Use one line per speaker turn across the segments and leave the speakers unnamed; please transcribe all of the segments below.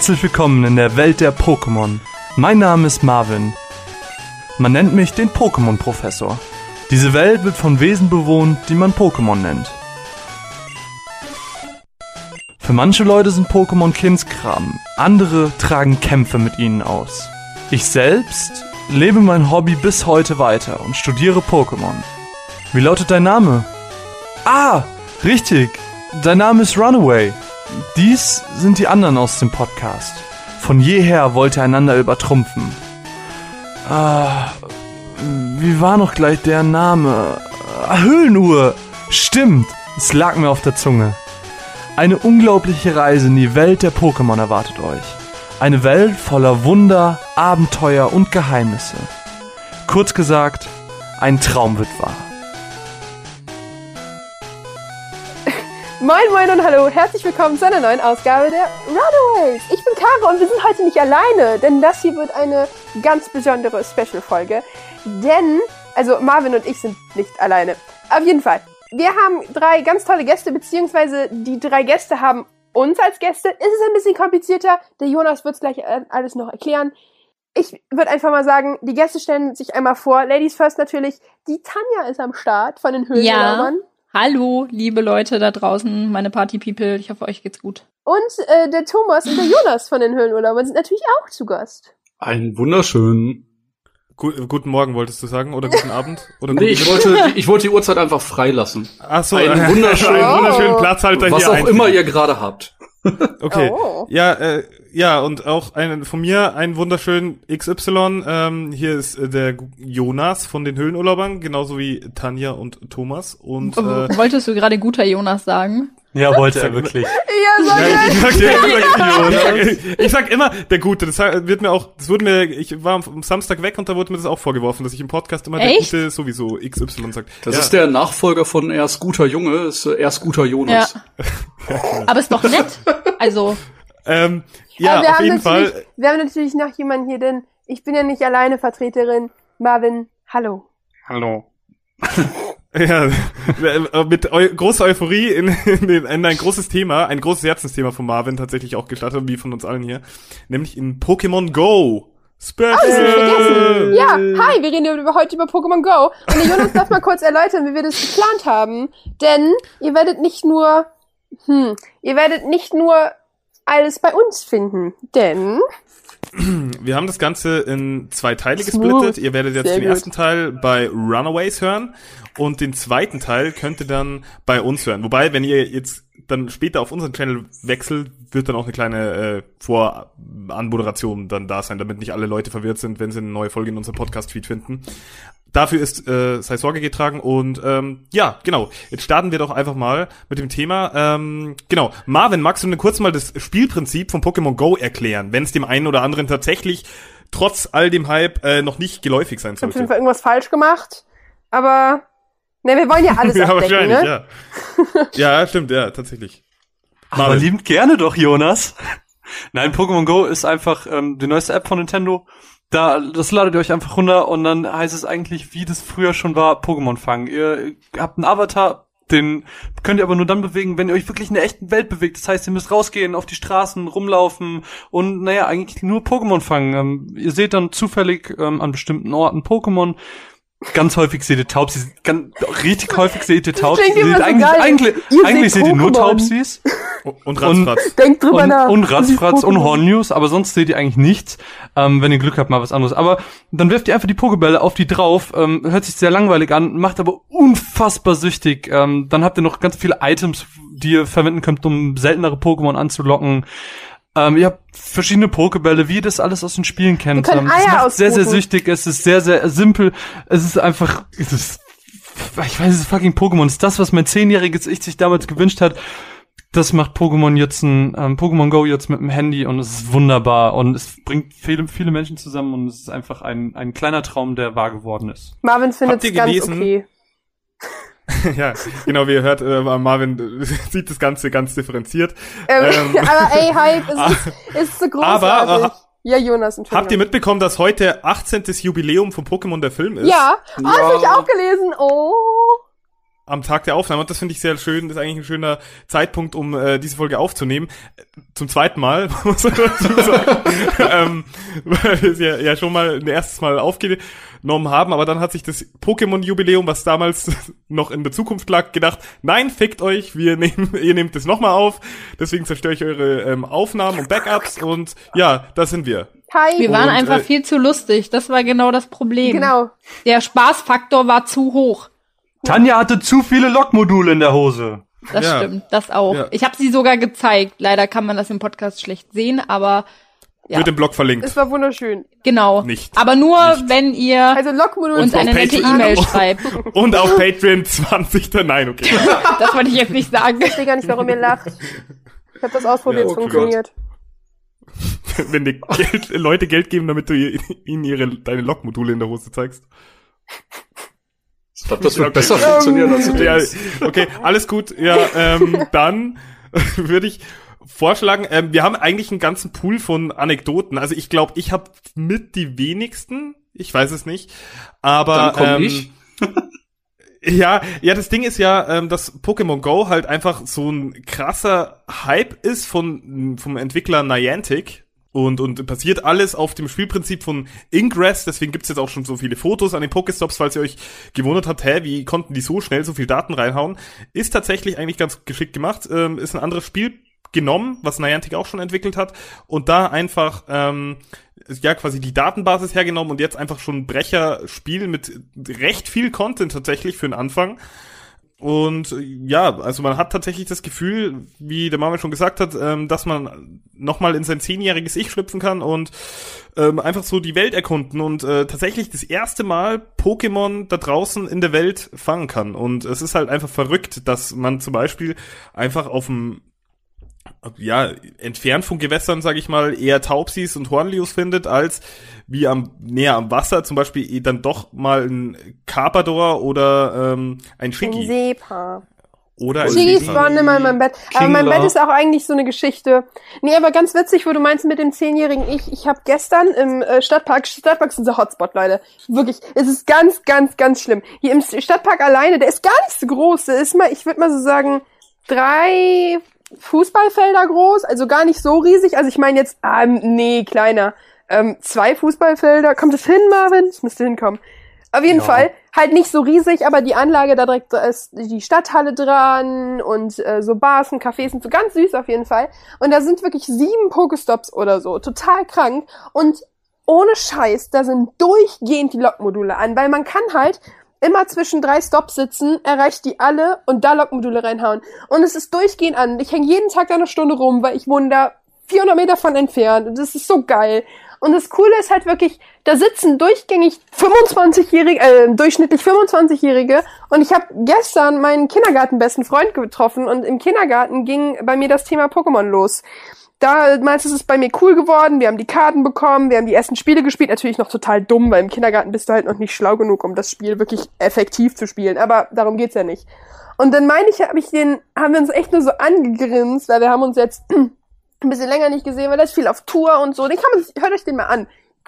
Herzlich willkommen in der Welt der Pokémon. Mein Name ist Marvin. Man nennt mich den Pokémon-Professor. Diese Welt wird von Wesen bewohnt, die man Pokémon nennt. Für manche Leute sind Pokémon Kindskram, andere tragen Kämpfe mit ihnen aus. Ich selbst lebe mein Hobby bis heute weiter und studiere Pokémon. Wie lautet dein Name? Ah, richtig. Dein Name ist Runaway. Dies sind die anderen aus dem Podcast. Von jeher wollt ihr einander übertrumpfen. Ah, wie war noch gleich der Name? Ah, Höhlenuhr. Stimmt, es lag mir auf der Zunge. Eine unglaubliche Reise in die Welt der Pokémon erwartet euch. Eine Welt voller Wunder, Abenteuer und Geheimnisse. Kurz gesagt, ein Traum wird wahr.
Moin Moin und hallo, herzlich willkommen zu einer neuen Ausgabe der Runaways. Ich bin Kara und wir sind heute nicht alleine, denn das hier wird eine ganz besondere Special-Folge. Denn, also Marvin und ich sind nicht alleine. Auf jeden Fall, wir haben drei ganz tolle Gäste, beziehungsweise die drei Gäste haben uns als Gäste. Es ist ein bisschen komplizierter, der Jonas wird es gleich äh, alles noch erklären. Ich würde einfach mal sagen, die Gäste stellen sich einmal vor. Ladies first natürlich. Die Tanja ist am Start von den Höhlenraumern.
Ja. Hallo, liebe Leute da draußen, meine Party-People. Ich hoffe, euch geht's gut.
Und äh, der Thomas und der Jonas von den Höhlenurlaubern sind natürlich auch zu Gast.
Einen wunderschönen.
Gu guten Morgen wolltest du sagen oder guten Abend oder
Nee, ich wollte, ich wollte die Uhrzeit einfach freilassen.
Ach so,
einen wunderschönen-
einen wunderschönen. Platzhalter
Was
hier
auch
einfügen.
immer ihr gerade habt.
Okay.
Oh.
Ja, äh, ja, und auch ein, von mir einen wunderschönen XY. Ähm, hier ist äh, der Jonas von den Höhlenurlaubern, genauso wie Tanja und Thomas. Und äh,
Wolltest du gerade guter Jonas sagen?
Ja, wollte er wirklich.
Ja, so
Ja, ich, sag, ja, ich, sag, ich, sag, ich sag immer der Gute. Das wird mir auch, das wurde mir, ich war am Samstag weg und da wurde mir das auch vorgeworfen, dass ich im Podcast immer
Echt?
der Gute sowieso XY sagt.
Das
ja.
ist der Nachfolger von erst guter Junge, ist äh, erst guter Jonas.
Aber ist doch nett. Also,
Ähm, ja,
Aber wir
auf
haben
jeden Fall.
Wir haben natürlich noch jemanden hier, denn ich bin ja nicht alleine Vertreterin. Marvin, hallo.
Hallo.
Ja, mit eu großer Euphorie in, in, den- in ein großes Thema, ein großes Herzensthema von Marvin tatsächlich auch gestartet, wie von uns allen hier, nämlich in Pokémon Go. Special.
Oh, das hab ich vergessen. Ja, hi, wir reden über, heute über Pokémon Go. Und der Jonas darf mal kurz erläutern, wie wir das geplant haben. Denn ihr werdet nicht nur, hm, ihr werdet nicht nur alles bei uns finden. Denn,
Wir haben das Ganze in zwei Teile gesplittet. Ihr werdet jetzt
Sehr
den
gut.
ersten Teil bei Runaways hören und den zweiten Teil könnt ihr dann bei uns hören. Wobei, wenn ihr jetzt dann später auf unseren Channel wechselt, wird dann auch eine kleine äh, Voranmoderation dann da sein, damit nicht alle Leute verwirrt sind, wenn sie eine neue Folge in unserem Podcast-Feed finden. Dafür ist äh, sei Sorge getragen und ähm, ja, genau. Jetzt starten wir doch einfach mal mit dem Thema. Ähm, genau, Marvin, magst du mir kurz mal das Spielprinzip von Pokémon Go erklären, wenn es dem einen oder anderen tatsächlich trotz all dem Hype äh, noch nicht geläufig sein
ich habe auf jeden
sollte?
Fall irgendwas falsch gemacht. Aber, ne, wir wollen ja alles
ja,
abdecken,
wahrscheinlich,
ne?
ja. ja, stimmt, ja, tatsächlich.
Aber
Marvin.
liebend gerne doch, Jonas. Nein, Pokémon Go ist einfach ähm, die neueste App von Nintendo. Da, das ladet ihr euch einfach runter und dann heißt es eigentlich, wie das früher schon war, Pokémon fangen. Ihr habt einen Avatar, den könnt ihr aber nur dann bewegen, wenn ihr euch wirklich in der echten Welt bewegt. Das heißt, ihr müsst rausgehen, auf die Straßen, rumlaufen und naja, eigentlich nur Pokémon fangen. Ähm, ihr seht dann zufällig ähm, an bestimmten Orten Pokémon. Ganz häufig seht ihr Taubsis, ganz, richtig häufig seht ihr Taubsis. Seht
so
eigentlich,
geil.
eigentlich,
Ihr
eigentlich
seht
seht ihr nur. Taubsis
Und Ratzfatz.
Denkt drüber
und,
nach.
und Ratzfratz und. Hornnews, aber sonst seht ihr eigentlich nichts. Ähm, wenn ihr Glück habt, mal was anderes. Aber dann wirft ihr einfach die Pokebälle auf die drauf. Ähm, hört sich sehr langweilig an, macht aber unfassbar süchtig. Ähm, dann habt ihr noch ganz viele Items, die ihr verwenden könnt, um seltenere Pokémon anzulocken. Ähm, ihr habt verschiedene Pokebälle, wie ihr das alles aus den Spielen kennt.
Wir können
ähm, es
Eier
macht sehr, sehr süchtig. Es ist sehr, sehr simpel. Es ist einfach, es ist, ich weiß, es ist fucking Pokémon. Es ist das, was mein zehnjähriges Ich sich damals gewünscht hat das macht Pokémon jetzt ein ähm, Pokémon Go jetzt mit dem Handy und es ist wunderbar und es bringt viele viele Menschen zusammen und es ist einfach ein ein kleiner Traum, der wahr geworden ist.
Marvin findet es ganz
gelesen?
okay.
ja, genau, wie ihr hört, äh, Marvin äh, sieht das Ganze ganz differenziert.
Ähm,
Ähm.
aber ey, Hype, es ist, es ist so großartig.
Aber,
ja, Jonas, Entschuldigung.
Habt ihr mitbekommen, dass heute 18. Jubiläum von Pokémon der Film ist?
Ja, ah, das
Ja.
hab ich auch gelesen. Oh.
Am Tag der Aufnahme. Und das finde ich sehr schön. Das ist eigentlich ein schöner Zeitpunkt, um äh, diese Folge aufzunehmen. Zum zweiten Mal, muss man dazu sagen. ähm, weil wir es ja, ja schon mal ein erstes Mal aufgenommen haben. Aber dann hat sich das Pokémon-Jubiläum, was damals noch in der Zukunft lag, gedacht, nein, fickt euch, wir nehmen, ihr nehmt das nochmal auf. Deswegen zerstöre ich eure ähm, Aufnahmen und Backups. Und ja, da sind wir.
Hi.
Wir waren
Und,
einfach
äh,
viel zu lustig. Das war genau das Problem.
Genau.
Der Spaßfaktor war zu hoch.
Tanja hatte zu viele Lokmodule in der Hose.
Das
Ja.
stimmt, das auch.
Ja.
Ich habe sie sogar gezeigt. Leider kann man das im Podcast schlecht sehen, aber ja.
Wird im Blog verlinkt.
Es war wunderschön.
genau.
Nicht.
Aber nur,
Nicht.
wenn ihr
Also
uns eine nette. E-Mail schreibt.
Und auf Patreon 20. Nein, okay.
Das wollte ich jetzt nicht sagen.
Ich verstehe gar nicht, warum ihr lacht. Ich habe das ausprobiert,
Ja,
es
oh
funktioniert.
Wenn dir Geld, Leute Geld geben, damit du ihnen ihre, deine Lokmodule in der Hose zeigst.
Ich glaube, das wird besser funktionieren, als du
Ja,
denkst.
okay, alles gut. Ja, ähm, dann würde ich vorschlagen, ähm, wir haben eigentlich einen ganzen Pool von Anekdoten. Also ich glaube, ich habe mit die wenigsten. Ich weiß es nicht. Aber
Dann
ähm,
ich.
Ja, ja, das Ding ist ja, ähm, dass Pokémon Go halt einfach so ein krasser Hype ist von vom Entwickler Niantic. Und, und passiert alles auf dem Spielprinzip von Ingress, deswegen gibt's jetzt auch schon so viele Fotos an den Pokestops, falls ihr euch gewundert habt, hä, wie konnten die so schnell so viel Daten reinhauen? Ist tatsächlich eigentlich ganz geschickt gemacht, ähm, ist ein anderes Spiel genommen, was Niantic auch schon entwickelt hat, und da einfach ähm, ja quasi die Datenbasis hergenommen und jetzt einfach schon ein Brecher-Spiel mit recht viel Content tatsächlich für den Anfang. Und äh, ja, also man hat tatsächlich das Gefühl, wie der Mama schon gesagt hat, ähm, dass man nochmal in sein zehnjähriges Ich schlüpfen kann und ähm, einfach so die Welt erkunden und äh, tatsächlich das erste Mal Pokémon da draußen in der Welt fangen kann. Und es ist halt einfach verrückt, dass man zum Beispiel einfach auf dem ja, entfernt von Gewässern, sage ich mal, eher Taubsis und Hornlius findet, als wie am näher am Wasser zum Beispiel eh dann doch mal ein Carpador oder ähm, ein
Ein
Shiggy.
Seepaar.
Oder ein
Chiggis waren immer in meinem Bett. Aber mein
Kingler.
Bett ist auch eigentlich so eine Geschichte. Nee, aber ganz witzig, wo du meinst mit dem zehnjährigen Ich. Ich habe gestern im äh, Stadtpark, Stadtpark ist unser Hotspot, Leute. Wirklich, es ist ganz, ganz, ganz schlimm. Hier im Stadtpark alleine, der ist gar nicht so groß. Der ist mal, ich würde mal so sagen, drei Fußballfelder groß, also gar nicht so riesig. Also ich meine jetzt, ähm, nee, kleiner. Ähm, zwei Fußballfelder. Kommt es hin, Marvin? Es müsste hinkommen. Auf jeden
Ja.
Fall, halt nicht so riesig, aber die Anlage da direkt da ist die Stadthalle dran und äh, so Bars und Cafés sind so ganz süß auf jeden Fall. Und da sind wirklich sieben Pokestops oder so, total krank. Und ohne Scheiß, da sind durchgehend die Lokmodule an, weil man kann halt immer zwischen drei Stops sitzen, erreicht die alle und da Lokmodule reinhauen. Und es ist durchgehend an. Ich hänge jeden Tag da eine Stunde rum, weil ich wohne da 400 Meter von entfernt und das ist so geil. Und das Coole ist halt wirklich, da sitzen durchgängig 25-jährige, äh, durchschnittlich 25-jährige und ich habe gestern meinen Kindergartenbesten Freund getroffen und im Kindergarten ging bei mir das Thema Pokémon los. Damals ist es bei mir cool geworden, wir haben die Karten bekommen, wir haben die ersten Spiele gespielt, natürlich noch total dumm, weil im Kindergarten bist du halt noch nicht schlau genug, um das Spiel wirklich effektiv zu spielen, aber darum geht's ja nicht. Und dann meine ich, hab ich den, haben wir uns echt nur so angegrinst, weil wir haben uns jetzt ein bisschen länger nicht gesehen, weil ist viel auf Tour und so. Den kann man, sich- hört euch den mal an.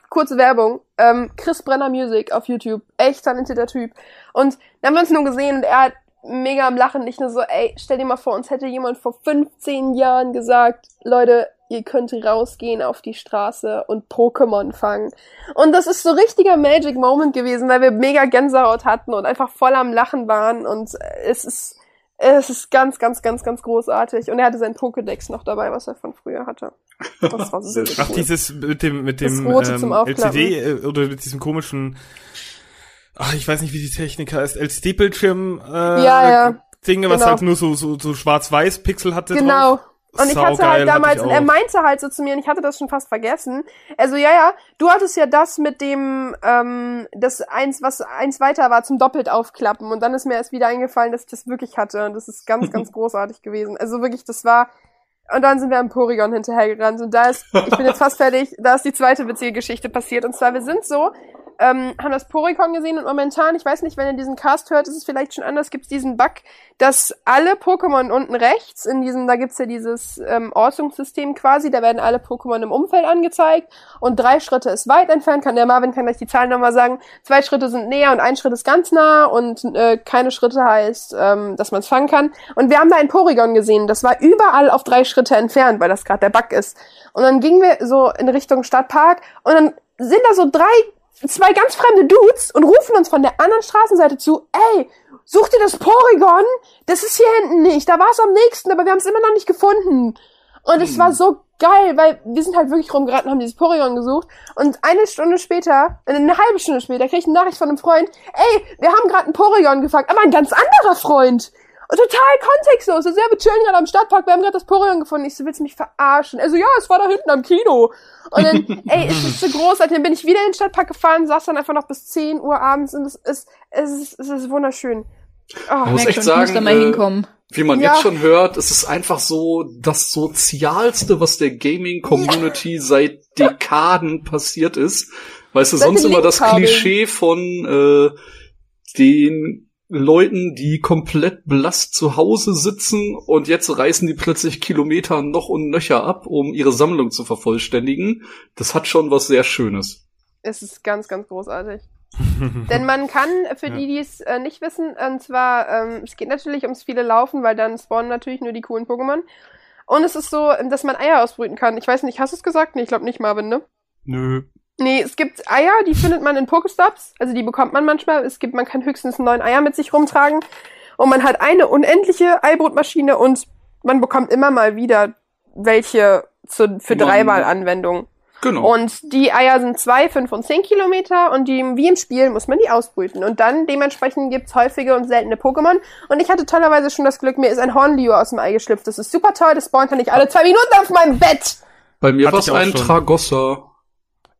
Kurze Werbung. Ähm, Chris Brenner Music auf YouTube. Echt talentierter Typ. Und dann haben wir uns nur gesehen und er hat mega am Lachen. Nicht nur so, ey, stell dir mal vor, uns hätte jemand vor 15 Jahren gesagt, Leute, ihr könnt rausgehen auf die Straße und Pokémon fangen. Und das ist so richtiger Magic Moment gewesen, weil wir mega Gänsehaut hatten und einfach voll am Lachen waren und es ist, es ist ganz, ganz, ganz, ganz großartig. Und er hatte sein Pokédex noch dabei, was er von früher hatte. Das war so
Ach,
cool.
dieses mit dem mit dem ähm. LCD äh, oder mit diesem komischen Ach, ich weiß nicht, wie die Technik heißt, LCD-Bildschirm äh,
Ja, ja.
Dinge, was
Genau.
halt nur so so, so schwarz-weiß Pixel hatte
Genau.
drauf.
Und ich hatte halt damals, und er meinte halt so zu mir, und ich hatte das schon fast vergessen. Also ja, ja, du hattest ja das mit dem, ähm, das eins, was eins weiter war, zum doppelt aufklappen. Und dann ist mir erst wieder eingefallen, dass ich das wirklich hatte. Und das ist ganz, ganz großartig gewesen. Also wirklich, das war. Und dann sind wir am Porygon hinterhergerannt. Und da ist, ich bin jetzt fast fertig, da ist die zweite witzige Geschichte passiert. Und zwar, wir sind so, ähm, haben das Porygon gesehen und momentan, ich weiß nicht, wenn ihr diesen Cast hört, ist es vielleicht schon anders, gibt es diesen Bug, dass alle Pokémon unten rechts, in diesem, da gibt's ja dieses ähm, Ortungssystem quasi, da werden alle Pokémon im Umfeld angezeigt und drei Schritte ist weit entfernt, kann der Marvin kann gleich die Zahlen nochmal sagen, zwei Schritte sind näher und ein Schritt ist ganz nah und äh, keine Schritte heißt, ähm, dass man es fangen kann. Und wir haben da ein Porygon gesehen, das war überall auf drei Schritte entfernt, weil das gerade der Bug ist. Und dann gingen wir so in Richtung Stadtpark und dann sind da so drei zwei ganz fremde Dudes und rufen uns von der anderen Straßenseite zu, ey, such dir das Porygon? Das ist hier hinten nicht. Da war es am nächsten, aber wir haben es immer noch nicht gefunden. Und es war so geil, weil wir sind halt wirklich rumgeraten, haben dieses Porygon gesucht. Und eine Stunde später, eine halbe Stunde später, krieg ich eine Nachricht von einem Freund, ey, wir haben gerade ein Porygon gefangen, aber ein ganz anderer Freund. Total kontextlos. Also, ja, wir chillen gerade am Stadtpark, wir haben gerade das Porygon gefunden. Ich so, willst du mich verarschen? Also, ja, es war da hinten am Kino. Und dann, ey, es ist so großartig. Dann bin ich wieder in den Stadtpark gefahren, saß dann einfach noch bis 10 Uhr abends und es ist, es ist, es ist wunderschön. Oh,
Man muss echt
schon, ich muss
sagen,
da mal
äh,
hinkommen.
wie man
Ja.
jetzt schon hört, es ist einfach so das Sozialste, was der Gaming-Community seit Dekaden passiert ist. Weißt du,
Seit
sonst immer das. Klischee von äh, den Leuten, die komplett blass zu Hause sitzen und jetzt reißen die plötzlich Kilometer noch und nöcher ab, um ihre Sammlung zu vervollständigen. Das hat schon was sehr Schönes.
Es ist ganz, ganz großartig. Denn man kann, für die, die es äh, nicht wissen, und zwar, ähm, es geht natürlich ums viele Laufen, weil dann spawnen natürlich nur die coolen Pokémon. Und es ist so, dass man Eier ausbrüten kann. Ich weiß nicht, hast du es gesagt? Nee, ich glaube nicht, Marvin, ne?
Nö.
Nee, es gibt Eier, die findet man in Pokestops. Also die bekommt man manchmal. Es gibt, man kann höchstens neun Eier mit sich rumtragen. Und man hat eine unendliche Eibrotmaschine und man bekommt immer mal wieder welche zu, für dreimal Anwendung.
Genau.
Und die Eier sind zwei, fünf und zehn Kilometer und die, wie im Spiel muss man die ausbrüten. Und dann dementsprechend gibt's häufige und seltene Pokémon. Und ich hatte tollerweise schon das Glück, mir ist ein Hornlio aus dem Ei geschlüpft. Das ist super toll, das spawnt ja nicht alle zwei Minuten auf meinem Bett.
Bei mir war
ich
es ein
schon.
Tragossa.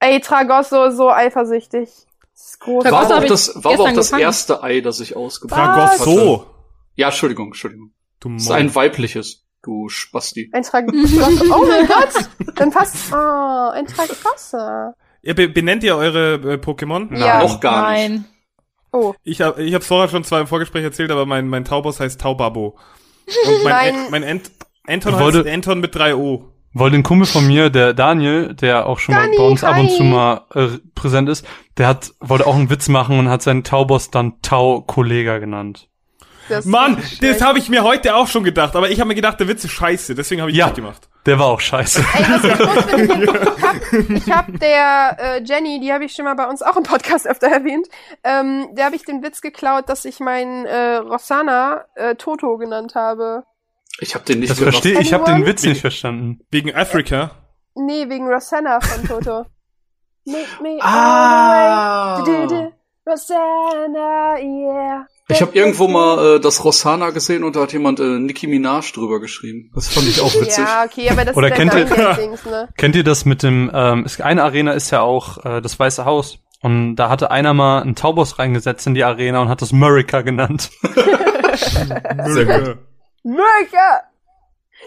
Ey, Tragosso, so eifersüchtig. Das.
Tragosso
War auch das, war auch das
gefangen.
erste Ei, das ich ausgebracht hatte.
Tragosso.
Ja, Entschuldigung, Entschuldigung.
Du
Das ist ein weibliches, du Spasti.
Ein Tragosso. Oh mein Gott. Dann passt, oh, ein Tragosso.
Ihr be benennt ihr eure äh, Pokémon?
Ja.
Noch gar nicht.
Nein.
Oh.
Ich hab, ich hab's vorher schon zwar im Vorgespräch erzählt, aber mein, mein Taubos heißt Taubabo. Und mein,
Mein-
Ent, mein Ent, Anton heißt Anton mit drei O.
Weil ein Kumpel von mir, der Daniel, der auch schon
Dani,
mal bei uns ab und
hi.
zu mal äh, präsent ist, der hat, wollte auch einen Witz machen und hat seinen Tauboss dann Tau-Kollega genannt.
Das
Mann, das habe ich mir heute auch schon gedacht, aber ich habe mir gedacht, der Witz ist scheiße, deswegen habe ich
Ja.
nicht gemacht.
Der war auch scheiße.
Ey, was ich hab, ich hab der äh, Jenny, die habe ich schon mal bei uns auch im Podcast öfter erwähnt, ähm, der habe ich den Witz geklaut, dass ich meinen äh, Rossana äh, Toto genannt habe.
Ich habe den nicht
verstehe ich, habe den? Witz nicht verstanden.
Wegen Afrika.
Nee, wegen Rosanna von Toto. Make me
Ah.
all the way. Rosanna, yeah.
Ich habe irgendwo mal äh, das Rossana gesehen und da hat jemand äh, Nicki Minaj drüber geschrieben. Das fand ich auch witzig.
Ja, okay, aber das
Oder
ist
kennt ihr-
Dings, ne?
Kennt ihr das mit dem, ähm, es, eine Arena ist ja auch äh, das Weiße Haus. Und da hatte einer mal einen Taubos reingesetzt in die Arena und hat das Murica genannt.
Sehr
Mörker!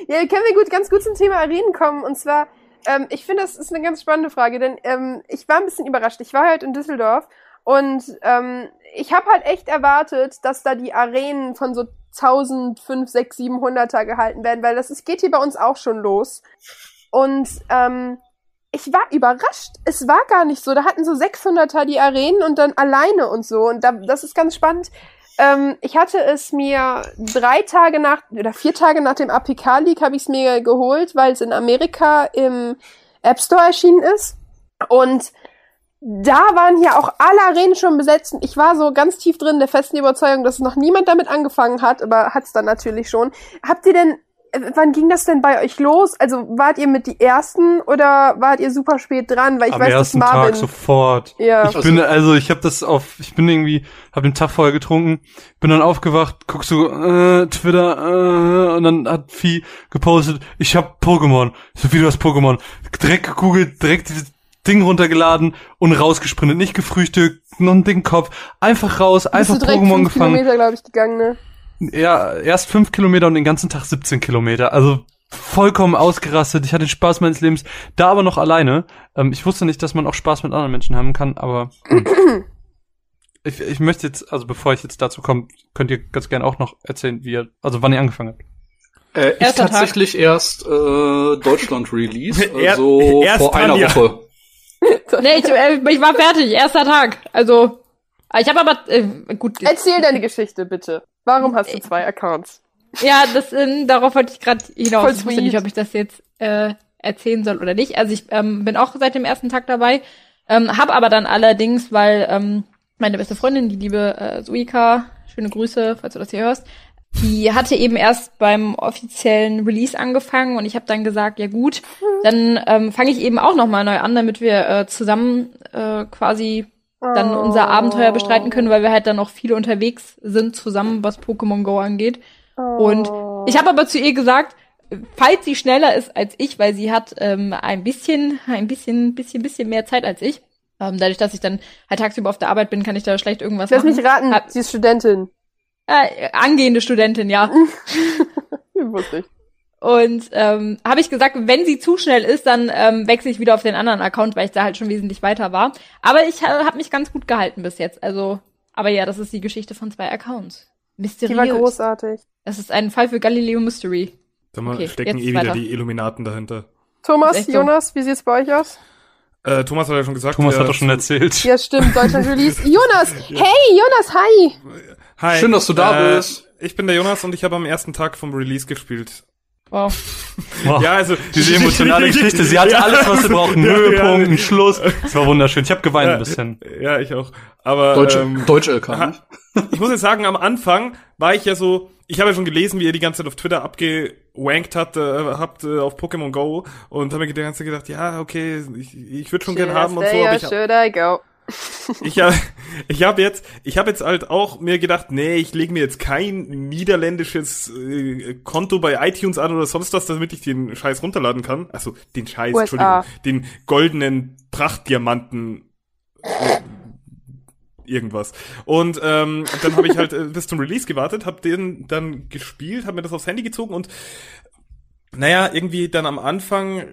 Ja, können wir gut, ganz gut zum Thema Arenen kommen. Und zwar, ähm, ich finde, das ist eine ganz spannende Frage, denn ähm, ich war ein bisschen überrascht. Ich war halt in Düsseldorf und ähm, ich habe halt echt erwartet, dass da die Arenen von so 1000, 5, 6, 700er gehalten werden, weil das ist, geht hier bei uns auch schon los. Und ähm, ich war überrascht. Es war gar nicht so. Da hatten so 600er die Arenen und dann alleine und so. Und da, das ist ganz spannend. Ähm, ich hatte es mir drei Tage nach oder vier Tage nach dem APK League habe ich es mir geholt, weil es in Amerika im App Store erschienen ist. Und da waren hier auch alle Arenen schon besetzt. Ich war so ganz tief drin der festen Überzeugung, dass noch niemand damit angefangen hat, aber hat's dann natürlich schon. Habt ihr denn, wann ging das denn bei euch los? Also wart ihr mit die ersten oder wart ihr super spät dran? Weil ich
Am
weiß, dass
ersten
Marvin.
Tag sofort.
ja.
Ich bin, also ich habe das auf, ich bin irgendwie, habe den Tag vorher getrunken, bin dann aufgewacht, guckst du, äh, Twitter, äh, und dann hat Vieh gepostet, ich hab Pokémon. So wie du hast Pokémon. Direkt gegoogelt, direkt dieses Ding runtergeladen und rausgesprintet, nicht gefrühstückt, noch einen dicken Kopf, einfach raus,
Bist
einfach Pokémon
fünf
gefangen.
Kilometer, glaube ich, gegangen, ne?
Ja, erst fünf Kilometer und den ganzen Tag 17 Kilometer. Also vollkommen ausgerastet. Ich hatte den Spaß meines Lebens. Da aber noch alleine. Ähm, ich wusste nicht, dass man auch Spaß mit anderen Menschen haben kann, aber ich, ich möchte jetzt, also bevor ich jetzt dazu komme, könnt ihr ganz gerne auch noch erzählen, wie ihr, also wann ihr angefangen habt.
Äh, ich
Erster Tag.
tatsächlich erst äh, Deutschland-Release,
Er-
also
erst
vor einer
Tanja.
Woche.
Nee, ich, äh, ich war fertig, erster Tag. Also, ich habe aber, äh, gut,
Erzähl deine Geschichte, bitte. Warum hast du zwei Accounts?
ja, das, ähm, darauf wollte ich gerade hinaus.
Voll
ich wusste nicht, ob ich das jetzt äh, erzählen soll oder nicht. Also ich ähm, bin auch seit dem ersten Tag dabei, ähm, hab aber dann allerdings, weil ähm, meine beste Freundin, die liebe äh, Suika, schöne Grüße, falls du das hier hörst, die hatte eben erst beim offiziellen Release angefangen und ich habe dann gesagt, ja gut, dann ähm, fange ich eben auch noch mal neu an, damit wir äh, zusammen äh, quasi dann unser Abenteuer bestreiten können, weil wir halt dann auch viele unterwegs sind zusammen, was Pokémon Go angeht. Und ich habe aber zu ihr gesagt, falls sie schneller ist als ich, weil sie hat ähm, ein bisschen, ein bisschen, bisschen, bisschen mehr Zeit als ich. Ähm, dadurch, dass ich dann halt tagsüber auf der Arbeit bin, kann ich da schlecht irgendwas
Lass
machen.
mich raten,
Hab-
sie ist Studentin.
Äh, angehende Studentin, ja.
Wusste ich.
Und ähm, habe ich gesagt, wenn sie zu schnell ist, dann ähm, wechsle ich wieder auf den anderen Account, weil ich da halt schon wesentlich weiter war. Aber ich äh, habe mich ganz gut gehalten bis jetzt. Also, aber ja, das ist die Geschichte von zwei Accounts.
Die
Mysteriös.
war großartig.
Das ist ein Fall für Galileo Mystery.
Sag mal,
Okay,
stecken eh wieder
weiter.
die Illuminaten dahinter.
Thomas. Jonas, wie sieht's bei euch aus?
Äh, Thomas hat ja schon gesagt.
Thomas hat doch schon erzählt.
Ja, stimmt, Deutschland Release. Jonas! Hey, Jonas, hi!
Hi.
Schön, dass du da
äh,
bist.
Ich bin der Jonas und ich habe am ersten Tag vom Release gespielt.
Wow.
Wow.
Ja, also
Diese emotionale Geschichte, sie hat
Ja.
alles, was sie braucht. Einen
Ja,
Höhepunkt,
ja.
Schluss. Es war wunderschön. Ich habe geweint ein bisschen.
Ja, ich auch. Aber
Deutsch,
ähm,
Deutsch LK.
ich muss jetzt sagen, am Anfang war ich ja so, ich habe ja schon gelesen, wie ihr die ganze Zeit auf Twitter abgewankt habt, äh, habt äh, auf Pokémon Go und habe mir die ganze Zeit gedacht, ja, okay, ich, ich würde schon gern haben und so, aber ich,
should I go?
Ich habe ich hab jetzt, ich habe jetzt halt auch mir gedacht, nee, ich lege mir jetzt kein niederländisches äh, Konto bei iTunes an oder sonst was, damit ich den Scheiß runterladen kann. Also den Scheiß,
USA.
Entschuldigung, den goldenen Prachtdiamanten äh, irgendwas. Und ähm, dann habe ich halt äh, bis zum Release gewartet, habe den dann gespielt, habe mir das aufs Handy gezogen und naja, irgendwie dann am Anfang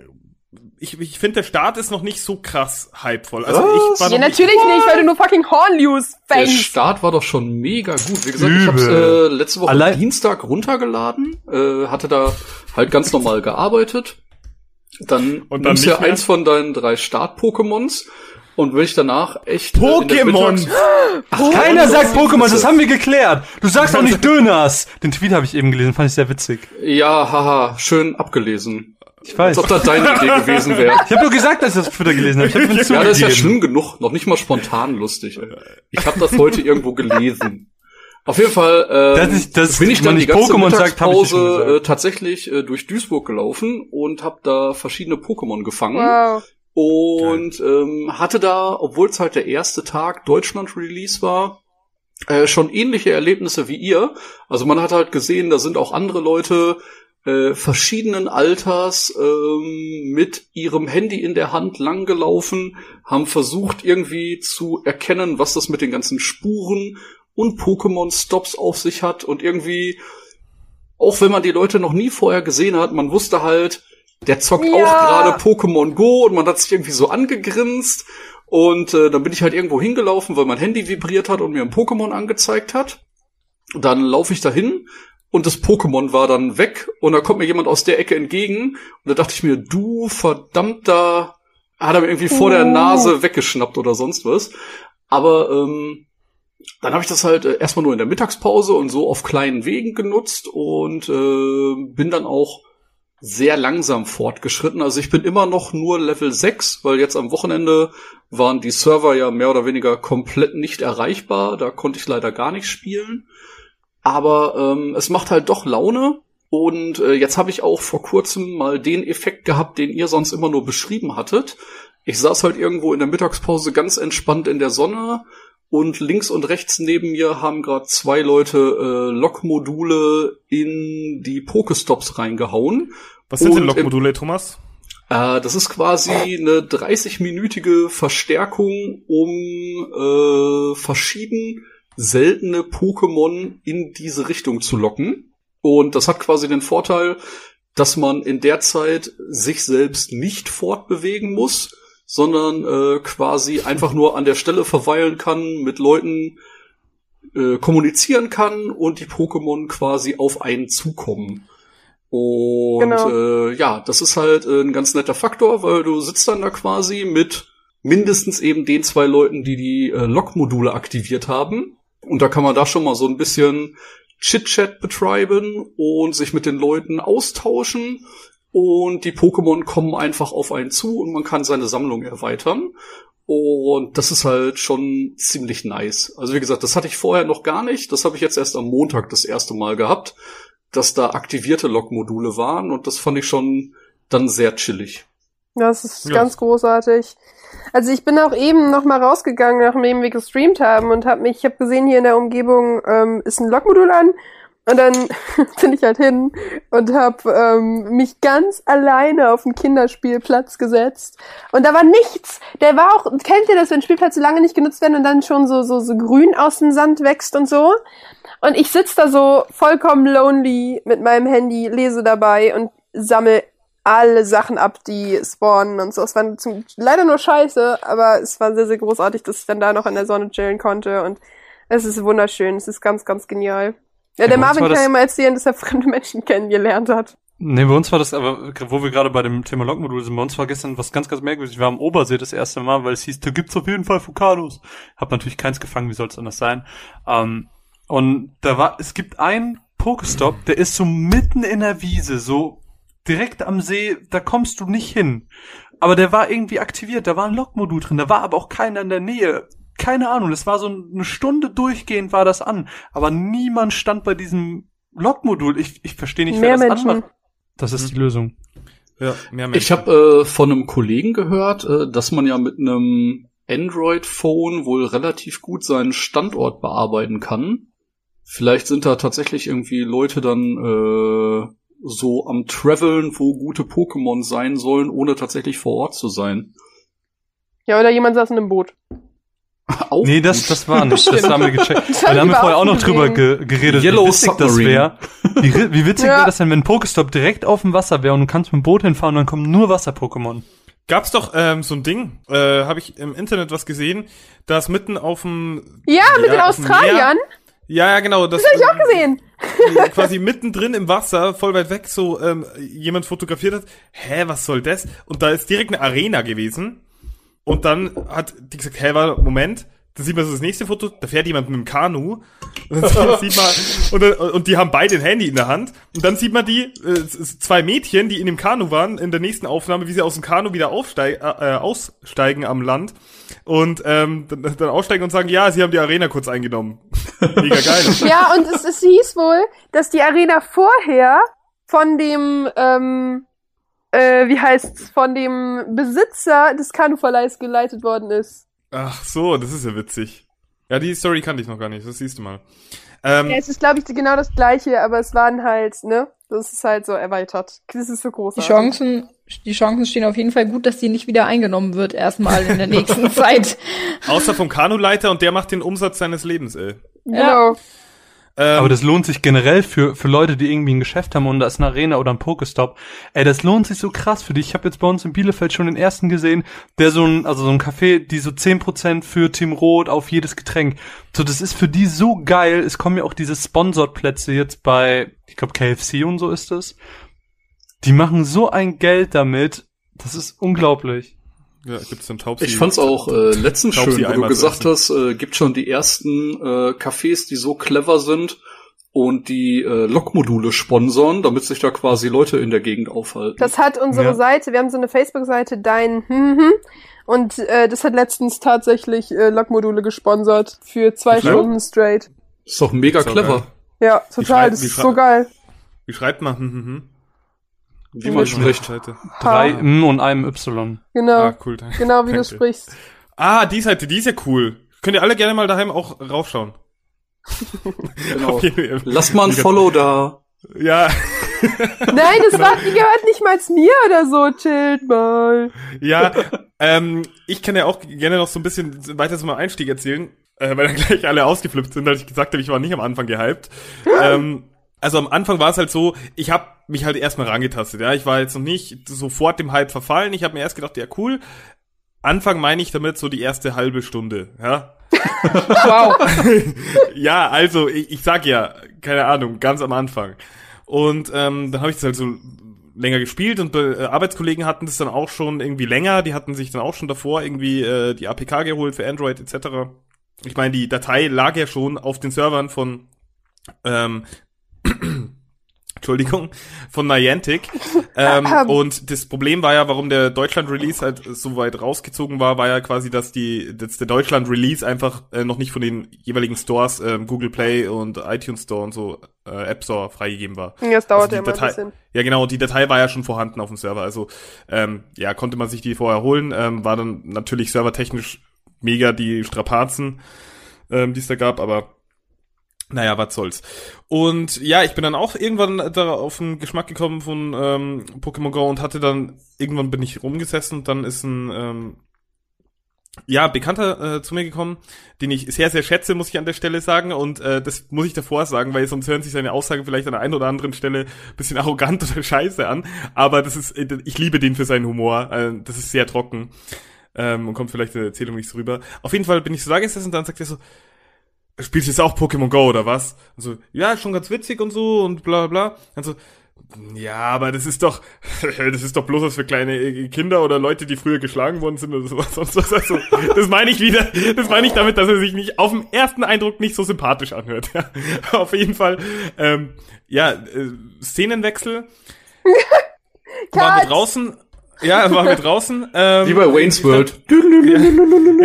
ich, ich finde, der Start ist noch nicht so krass hypevoll. Also
Was?
ich war
Ja,
nicht,
natürlich nicht, weil du nur fucking Horn News
Der
fängst.
Start war doch schon mega gut. Wie gesagt, ich hab's
Übel.
äh, letzte Woche
Allein-
Dienstag runtergeladen, äh, hatte da halt ganz normal gearbeitet. Dann,
Und dann
nimmst du ja
mehr?
eins von deinen drei Start-Pokémons und will ich danach echt äh, der
Pokémon!
Mittags-
Keiner sagt Pokémon, das haben wir geklärt. Du sagst auch nicht Döners. Den Tweet habe ich eben gelesen, fand ich sehr witzig.
Ja, haha, schön abgelesen.
Ich weiß.
Als ob das deine Idee gewesen wäre.
Ich habe nur gesagt, dass ich das Twitter gelesen habe. Ich habe nicht
Ja, das ist ja schlimm genug. Noch nicht mal spontan lustig. Ich habe das heute irgendwo gelesen. Auf jeden Fall ähm,
Das ist- das-
bin ich dann die
nicht
ganze
Pokémon sagt, hab
Mittagspause
gesagt.
äh, tatsächlich äh, durch Duisburg gelaufen und habe da verschiedene Pokémon gefangen.
Wow.
Und ähm, hatte da, obwohl es halt der erste Tag Deutschland-Release war, äh, schon ähnliche Erlebnisse wie ihr. Also man hat halt gesehen, da sind auch andere Leute äh, verschiedenen Alters ähm, mit ihrem Handy in der Hand langgelaufen, haben versucht irgendwie zu erkennen, was das mit den ganzen Spuren und Pokémon-Stops auf sich hat und irgendwie, auch wenn man die Leute noch nie vorher gesehen hat, man wusste halt, der zockt
Ja.
auch gerade Pokémon Go und man hat sich irgendwie so angegrinst und äh, dann bin ich halt irgendwo hingelaufen, weil mein Handy vibriert hat und mir ein Pokémon angezeigt hat. Dann laufe ich dahin und das Pokémon war dann weg und da kommt mir jemand aus der Ecke entgegen und da dachte ich mir, du verdammter, hat er mir irgendwie vor der
Oh.
Nase weggeschnappt oder sonst was. Aber ähm, dann habe ich das halt äh, erstmal nur in der Mittagspause und so auf kleinen Wegen genutzt und äh, bin dann auch sehr langsam fortgeschritten. Also ich bin immer noch nur Level 6, weil jetzt am Wochenende waren die Server ja mehr oder weniger komplett nicht erreichbar. Da konnte ich leider gar nicht spielen. Aber ähm, es macht halt doch Laune. Und äh, jetzt habe ich auch vor kurzem mal den Effekt gehabt, den ihr sonst immer nur beschrieben hattet. Ich saß halt irgendwo in der Mittagspause ganz entspannt in der Sonne und links und rechts neben mir haben gerade zwei Leute äh, Lokmodule in die Pokestops reingehauen.
Was sind denn
Und im-
Lokmodule, Thomas?
Äh, das ist quasi eine 30-minütige Verstärkung, um äh, verschieden seltene Pokémon in diese Richtung zu locken. Und das hat quasi den Vorteil, dass man in der Zeit sich selbst nicht fortbewegen muss, sondern äh, quasi einfach nur an der Stelle verweilen kann, mit Leuten äh, kommunizieren kann und die Pokémon quasi auf einen zukommen. Und
Genau.
äh, ja, das ist halt äh, ein ganz netter Faktor, weil du sitzt dann da quasi mit mindestens eben den zwei Leuten, die die äh, Log-Module aktiviert haben. Und da kann man da schon mal so ein bisschen Chit-Chat betreiben und sich mit den Leuten austauschen. Und die Pokémon kommen einfach auf einen zu und man kann seine Sammlung erweitern. Und das ist halt schon ziemlich nice. Also wie gesagt, das hatte ich vorher noch gar nicht. Das habe ich jetzt erst am Montag das erste Mal gehabt, dass da aktivierte Log-Module waren. Und das fand ich schon dann sehr chillig.
Das ist
Ja.
ganz großartig. Also ich bin auch eben noch mal rausgegangen, nachdem wir gestreamt haben und habe mich, ich habe gesehen, hier in der Umgebung ähm, ist ein Logmodul an und dann bin ich halt hin und habe ähm, mich ganz alleine auf den Kinderspielplatz gesetzt und da war nichts. Der war auch, kennt ihr das, wenn Spielplätze lange nicht genutzt werden und dann schon so so so grün aus dem Sand wächst und so? Und ich sitz da so vollkommen lonely mit meinem Handy, lese dabei und sammel alle Sachen ab, die spawnen und so. Es war zum, leider nur scheiße, aber es war sehr, sehr großartig, dass ich dann da noch in der Sonne chillen konnte und es ist wunderschön. Es ist ganz, ganz genial. Ja, der Marvin kann ja mal erzählen, dass er fremde Menschen kennengelernt hat.
Nee, bei uns war das aber, wo wir gerade bei dem Thema Logmodul sind, bei uns war gestern was ganz, ganz merkwürdig. Ich war am Obersee das erste Mal, weil es hieß, da gibt's auf jeden Fall Fukados. Hab natürlich keins gefangen, wie soll es anders sein? Ähm, und da war, es gibt einen Pokestop, der ist so mitten in der Wiese, so direkt am See, da kommst du nicht hin. Aber der war irgendwie aktiviert, da war ein Logmodul drin, da war aber auch keiner in der Nähe. Keine Ahnung, das war so eine Stunde durchgehend war das an. Aber niemand stand bei diesem Logmodul. Ich, ich verstehe nicht,
Mehr
wer das
Menschen.
anmacht. Das ist die Lösung.
Ja, mehr Menschen.
Ich habe äh, von einem Kollegen gehört, äh, dass man ja mit einem Android-Phone wohl relativ gut seinen Standort bearbeiten kann. Vielleicht sind da tatsächlich irgendwie Leute dann äh, so am Traveln, wo gute Pokémon sein sollen, ohne tatsächlich vor Ort zu sein.
Ja, oder jemand saß in einem Boot.
Auch
Nee, das, das war nicht. Das haben wir gecheckt.
Das
Weil
hab
da haben wir vorher auch noch drüber ge geredet,
Yellow
wie witzig das
Submarine.
wäre. Wie, wie witzig
Ja.
wäre das denn, wenn ein Pokestop direkt auf dem Wasser wäre und du kannst mit dem Boot hinfahren und dann kommen nur Wasser-Pokémon.
Gab's doch ähm, so ein Ding, äh, habe ich im Internet was gesehen, das mitten auf dem
Ja, mit den Australiern.
Meer- Ja, ja, genau. Das,
Das hab ich auch gesehen.
quasi mittendrin im Wasser, voll weit weg, so ähm, jemand fotografiert hat. Hä, was soll das? Und da ist direkt eine Arena gewesen. Und dann hat die gesagt, hä, warte, Moment. Dann sieht man so das nächste Foto, da fährt jemand mit einem Kanu. Und, dann sieht man, und, dann, und die haben beide ein Handy in der Hand. Und dann sieht man die, äh, zwei Mädchen, die in dem Kanu waren, in der nächsten Aufnahme, wie sie aus dem Kanu wieder aufsteig, äh, aussteigen am Land. Und ähm, dann, dann aussteigen und sagen, ja, sie haben die Arena kurz eingenommen. Mega geil.
Ja, und es, es hieß wohl, dass die Arena vorher von dem, ähm, äh, wie heißt's, von dem Besitzer des Kanuverleihs geleitet worden ist.
Ach so, das ist ja witzig. Ja, die Story kannte ich noch gar nicht, das siehst du mal. Ähm,
Ja, es ist, glaube ich, genau das gleiche, aber es waren halt, ne? Das ist halt so erweitert. Das ist so
Die
großartig.
Chancen, die Chancen stehen auf jeden Fall gut, dass die nicht wieder eingenommen wird, erstmal in der nächsten Zeit.
außer vom Kanuleiter und der macht den Umsatz seines Lebens, ey.
Genau.
Ähm,
Aber das lohnt sich generell für, für Leute, die irgendwie ein Geschäft haben und da ist eine Arena oder ein Pokestop. Ey, das lohnt sich so krass für dich. Ich habe jetzt bei uns in Bielefeld schon den ersten gesehen, der so ein, also so ein Café, die so 10% für Team Rot auf jedes Getränk. So, das ist für die so geil. Es kommen ja auch diese Sponsored-Plätze jetzt bei, ich glaube, KFC und so ist es. Die machen so ein Geld damit. Das ist unglaublich.
Ja, gibt's dann Taubsi.
Ich fand's auch äh, letztens schön, wo du gesagt hast, äh, gibt schon die ersten äh, Cafés, die so clever sind und die äh, Lokmodule sponsern, damit sich da quasi Leute in der Gegend aufhalten.
Das hat unsere
Ja.
Seite, wir haben so eine Facebook-Seite, dein hm, hm, und äh, das hat letztens tatsächlich äh, Logmodule gesponsert für zwei
Ja.
Stunden straight.
ist doch mega
Ist
clever,
geil.
Ja, total, das ist so geil.
Wie schreibt man?
Wie man spricht.
Seite.
Drei M und einem Y.
Genau,
Ah, cool. danke.
genau wie du
Danke.
sprichst.
Ah, die Seite, die ist ja cool. Könnt ihr alle gerne mal daheim auch raufschauen.
Genau. Lasst mal ein Follow da.
Ja,
Nein, das war, die gehört nicht mal zu mir oder so, chillt mal.
ja. ähm, ich kann ja auch gerne noch so ein bisschen weiter zum Einstieg erzählen, äh, weil dann gleich alle ausgeflippt sind, als ich gesagt habe, ich war nicht am Anfang gehypt. ähm, also am Anfang war es halt so, ich habe mich halt erstmal rangetastet, ja, ich war jetzt noch nicht sofort dem Hype verfallen, ich habe mir erst gedacht, ja cool, Anfang meine ich damit so die erste halbe Stunde, ja.
Wow.
ja, also ich, ich sag ja, keine Ahnung, ganz am Anfang. Und ähm, dann habe ich das halt so länger gespielt und äh, Arbeitskollegen hatten das dann auch schon irgendwie länger, die hatten sich dann auch schon davor irgendwie äh, die APK geholt für Android etc. Ich meine, die Datei lag ja schon auf den Servern von ähm, Entschuldigung, von Niantic. ähm, und das Problem war ja, warum der Deutschland-Release halt so weit rausgezogen war, war ja quasi, dass die, dass der Deutschland-Release einfach äh, noch nicht von den jeweiligen Stores, äh, Google Play und iTunes Store und so, äh, App Store freigegeben war.
Ja, das dauert
Also
immer ein
Datei-
bisschen.
Ja, genau, die Datei war ja schon vorhanden auf dem Server. Also, ähm, ja, konnte man sich die vorher holen. Ähm, war dann natürlich servertechnisch mega die Strapazen, ähm, die es da gab, aber naja, was soll's. Und ja, ich bin dann auch irgendwann da auf den Geschmack gekommen von ähm, Pokémon Go und hatte dann, irgendwann bin ich rumgesessen und dann ist ein ähm, ja, Bekannter äh, zu mir gekommen, den ich sehr, sehr schätze, muss ich an der Stelle sagen. Und äh, das muss ich davor sagen, weil sonst hören sich seine Aussagen vielleicht an der einen oder anderen Stelle bisschen arrogant oder scheiße an. Aber das ist, äh, ich liebe den für seinen Humor. Äh, das ist sehr trocken. Ähm, und kommt vielleicht in der Erzählung nicht so rüber. Auf jeden Fall bin ich so da gesessen und dann sagt er so, spielst du jetzt auch Pokémon Go oder was? Und so, ja, schon ganz witzig und so und bla bla bla. Und so, ja, aber das ist doch, das ist doch bloß was für kleine äh, Kinder oder Leute, die früher geschlagen worden sind oder sowas. Sonst was. Also, das meine ich wieder, das meine ich damit, dass er sich nicht auf den ersten Eindruck nicht so sympathisch anhört. Ja. Auf jeden Fall, ähm, ja, äh, Szenenwechsel. Waren wir draußen, ja, waren wir draußen. Ähm,
Wie bei Wayne's World.
ja,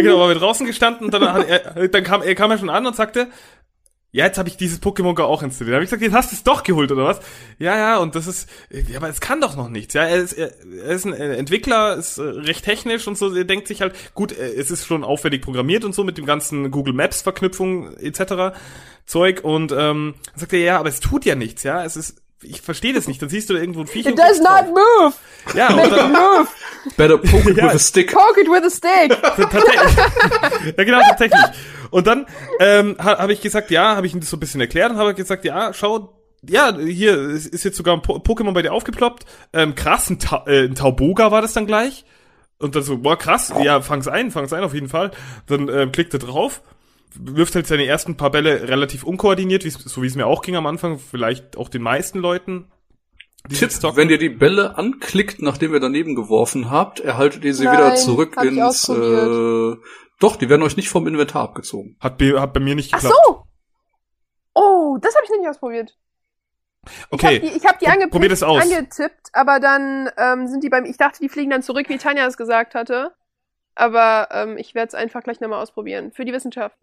genau, waren wir draußen gestanden und dann, er, dann kam er kam er schon an und sagte, ja, jetzt habe ich dieses Pokémon Go auch installiert. Da habe ich gesagt, jetzt hast du es doch geholt, oder was? Ja, ja, und das ist, ja, aber es kann doch noch nichts. Ja, er ist, er, er ist ein äh, Entwickler, ist äh, recht technisch und so, er denkt sich halt, gut, äh, es ist schon aufwendig programmiert und so mit dem ganzen Google Maps Verknüpfung etc. Zeug und ähm, sagt er, ja, aber es tut ja nichts, ja, es ist, ich verstehe das nicht. Dann siehst du da irgendwo ein Viech
It
und
does not
drauf.
move!
Ja, und dann,
Move!
Better poke it
Ja.
with a stick.
Poke it with a stick!
tatsächlich. ja, genau, tatsächlich. Und dann ähm, ha, habe ich gesagt, ja, habe ich ihm das so ein bisschen erklärt und habe gesagt, ja, schau, ja, hier ist jetzt sogar ein po Pokémon bei dir aufgeploppt. Ähm, krass, ein, Ta äh, ein Tauboga war das dann gleich. Und dann so, boah, krass, ja, fang's ein, fang's ein auf jeden Fall. Dann ähm, klickt er drauf, wirft halt seine ersten paar Bälle relativ unkoordiniert, wie's, so wie es mir auch ging am Anfang, vielleicht auch den meisten Leuten.
Tipp, wenn ihr die Bälle anklickt, nachdem ihr daneben geworfen habt, erhaltet ihr sie
Nein,
wieder zurück ins, äh, doch, die werden euch nicht vom Inventar abgezogen.
hat, bei- hat bei mir nicht
Ach
geklappt.
so! Oh, das habe ich nicht ausprobiert.
Okay.
Ich habe die, ich hab die
Pro-
angepickt,
probier das aus.
angetippt, aber dann ähm, sind die beim. Ich dachte, die fliegen dann zurück, wie Tanja es gesagt hatte. Aber ähm, ich werde es einfach gleich nochmal ausprobieren. Für die Wissenschaft.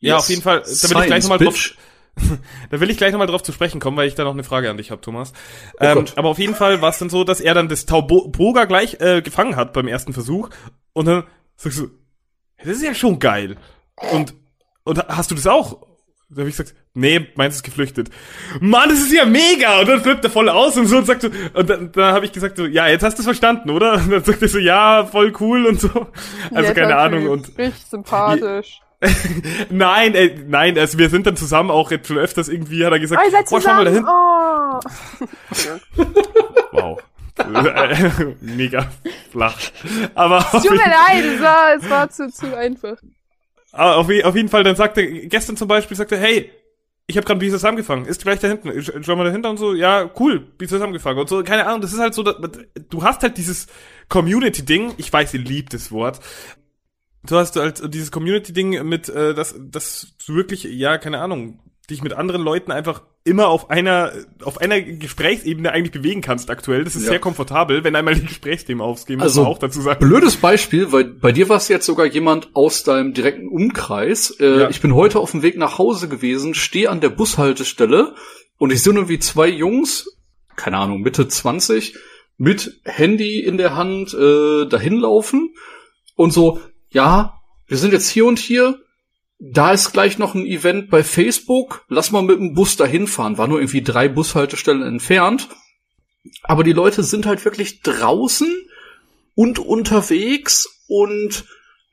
Ja,
Yes.
auf jeden Fall. Da will ich gleich nochmal drauf. Da will ich gleich nochmal drauf zu sprechen kommen, weil ich da noch eine Frage an dich habe, Thomas.
Oh
ähm, aber auf jeden Fall war es dann so, dass er dann das Tauboga gleich äh, gefangen hat beim ersten Versuch. Und dann sagst du, "Hey, das ist ja schon geil. Und, und hast du das auch? Da habe ich gesagt, nee, meins ist geflüchtet. Mann, das ist ja mega! Und dann flippt er voll aus und so und sagt so, und dann, dann habe ich gesagt so, ja, jetzt hast du es verstanden, oder? Und dann sagt er so, ja, voll cool und so. Also
Netter
keine Ahnung und
Richtig sympathisch.
nein, ey, nein, also wir sind dann zusammen auch jetzt schon öfters irgendwie, hat er gesagt,
Oh,
boah, schau mal da
zusammen.
hinten.
Oh.
Wow. Mega flach. Aber auf,
Tut mir leid, es war, es war zu, zu einfach.
aber auf, auf jeden Fall, dann sagte gestern zum Beispiel, sagte, hey, ich habe gerade Beast angefangen, ist gleich da hinten, Sch- schau mal dahinter und so, ja, cool, Beast angefangen und so, keine Ahnung, das ist halt so, dass- du hast halt dieses Community-Ding, ich weiß, ihr liebt das Wort, du hast halt dieses Community-Ding mit, äh, dass, dass du wirklich, ja, keine Ahnung, dich mit anderen Leuten einfach immer auf einer, auf einer Gesprächsebene eigentlich bewegen kannst aktuell. Das ist
Ja.
sehr komfortabel, wenn einmal die Gesprächsthemen aufgehen, muss
Also,
auch dazu sagen.
Blödes Beispiel, weil bei dir war es jetzt sogar jemand aus deinem direkten Umkreis. Äh,
Ja.
Ich bin heute auf dem Weg nach Hause gewesen, stehe an der Bushaltestelle und ich sehe nur wie zwei Jungs, keine Ahnung, Mitte 20, mit Handy in der Hand äh, dahin laufen und so, ja, wir sind jetzt hier und hier. Da ist gleich noch ein Event bei Facebook. Lass mal mit dem Bus dahin fahren. War nur irgendwie drei Bushaltestellen entfernt. Aber die Leute sind halt wirklich draußen und unterwegs und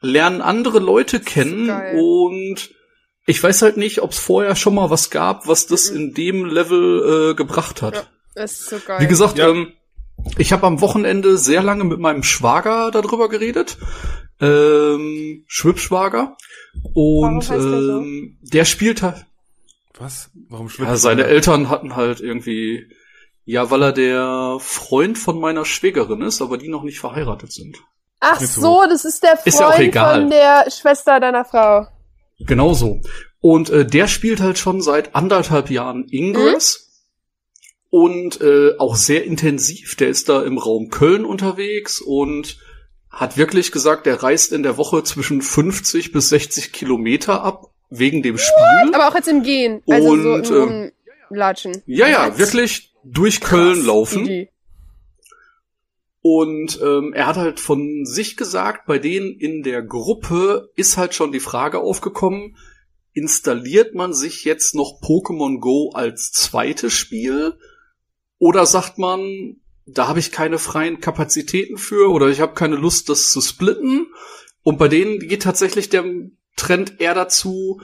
lernen andere Leute kennen und Ich weiß halt nicht, ob es vorher schon mal was gab, was das in dem Level äh, gebracht hat.
Ja. Das ist so geil.
Wie gesagt,
Ja.
ähm, ich habe am Wochenende sehr lange mit meinem Schwager darüber geredet. Ähm, Schwibschwager. Und
heißt der so?
ähm, der spielt halt.
Was? Warum schwimmt
Ja, seine Eltern hatten halt irgendwie. Ja, weil er der Freund von meiner Schwägerin ist, aber die noch nicht verheiratet sind.
Ach
so
das ist der
Ist ja auch
Freund
egal.
von der Schwester deiner Frau.
Genau so. Und äh, der spielt halt schon seit anderthalb Jahren Ingress. Und äh, auch sehr intensiv. Der ist da im Raum Köln unterwegs und hat wirklich gesagt, der reist in der Woche zwischen 50 bis 60 Kilometer ab wegen dem Spiel.
Aber auch jetzt im Gehen. Also
Und,
so
ähm,
im Latschen.
Ja, ja, wirklich durch Köln laufen.
Idee.
Und ähm, er hat halt von sich gesagt, bei denen in der Gruppe ist halt schon die Frage aufgekommen, installiert man sich jetzt noch Pokémon Go als zweites Spiel? Oder sagt man, da habe ich keine freien Kapazitäten für oder ich habe keine Lust, das zu splitten? Und bei denen geht tatsächlich der Trend eher dazu,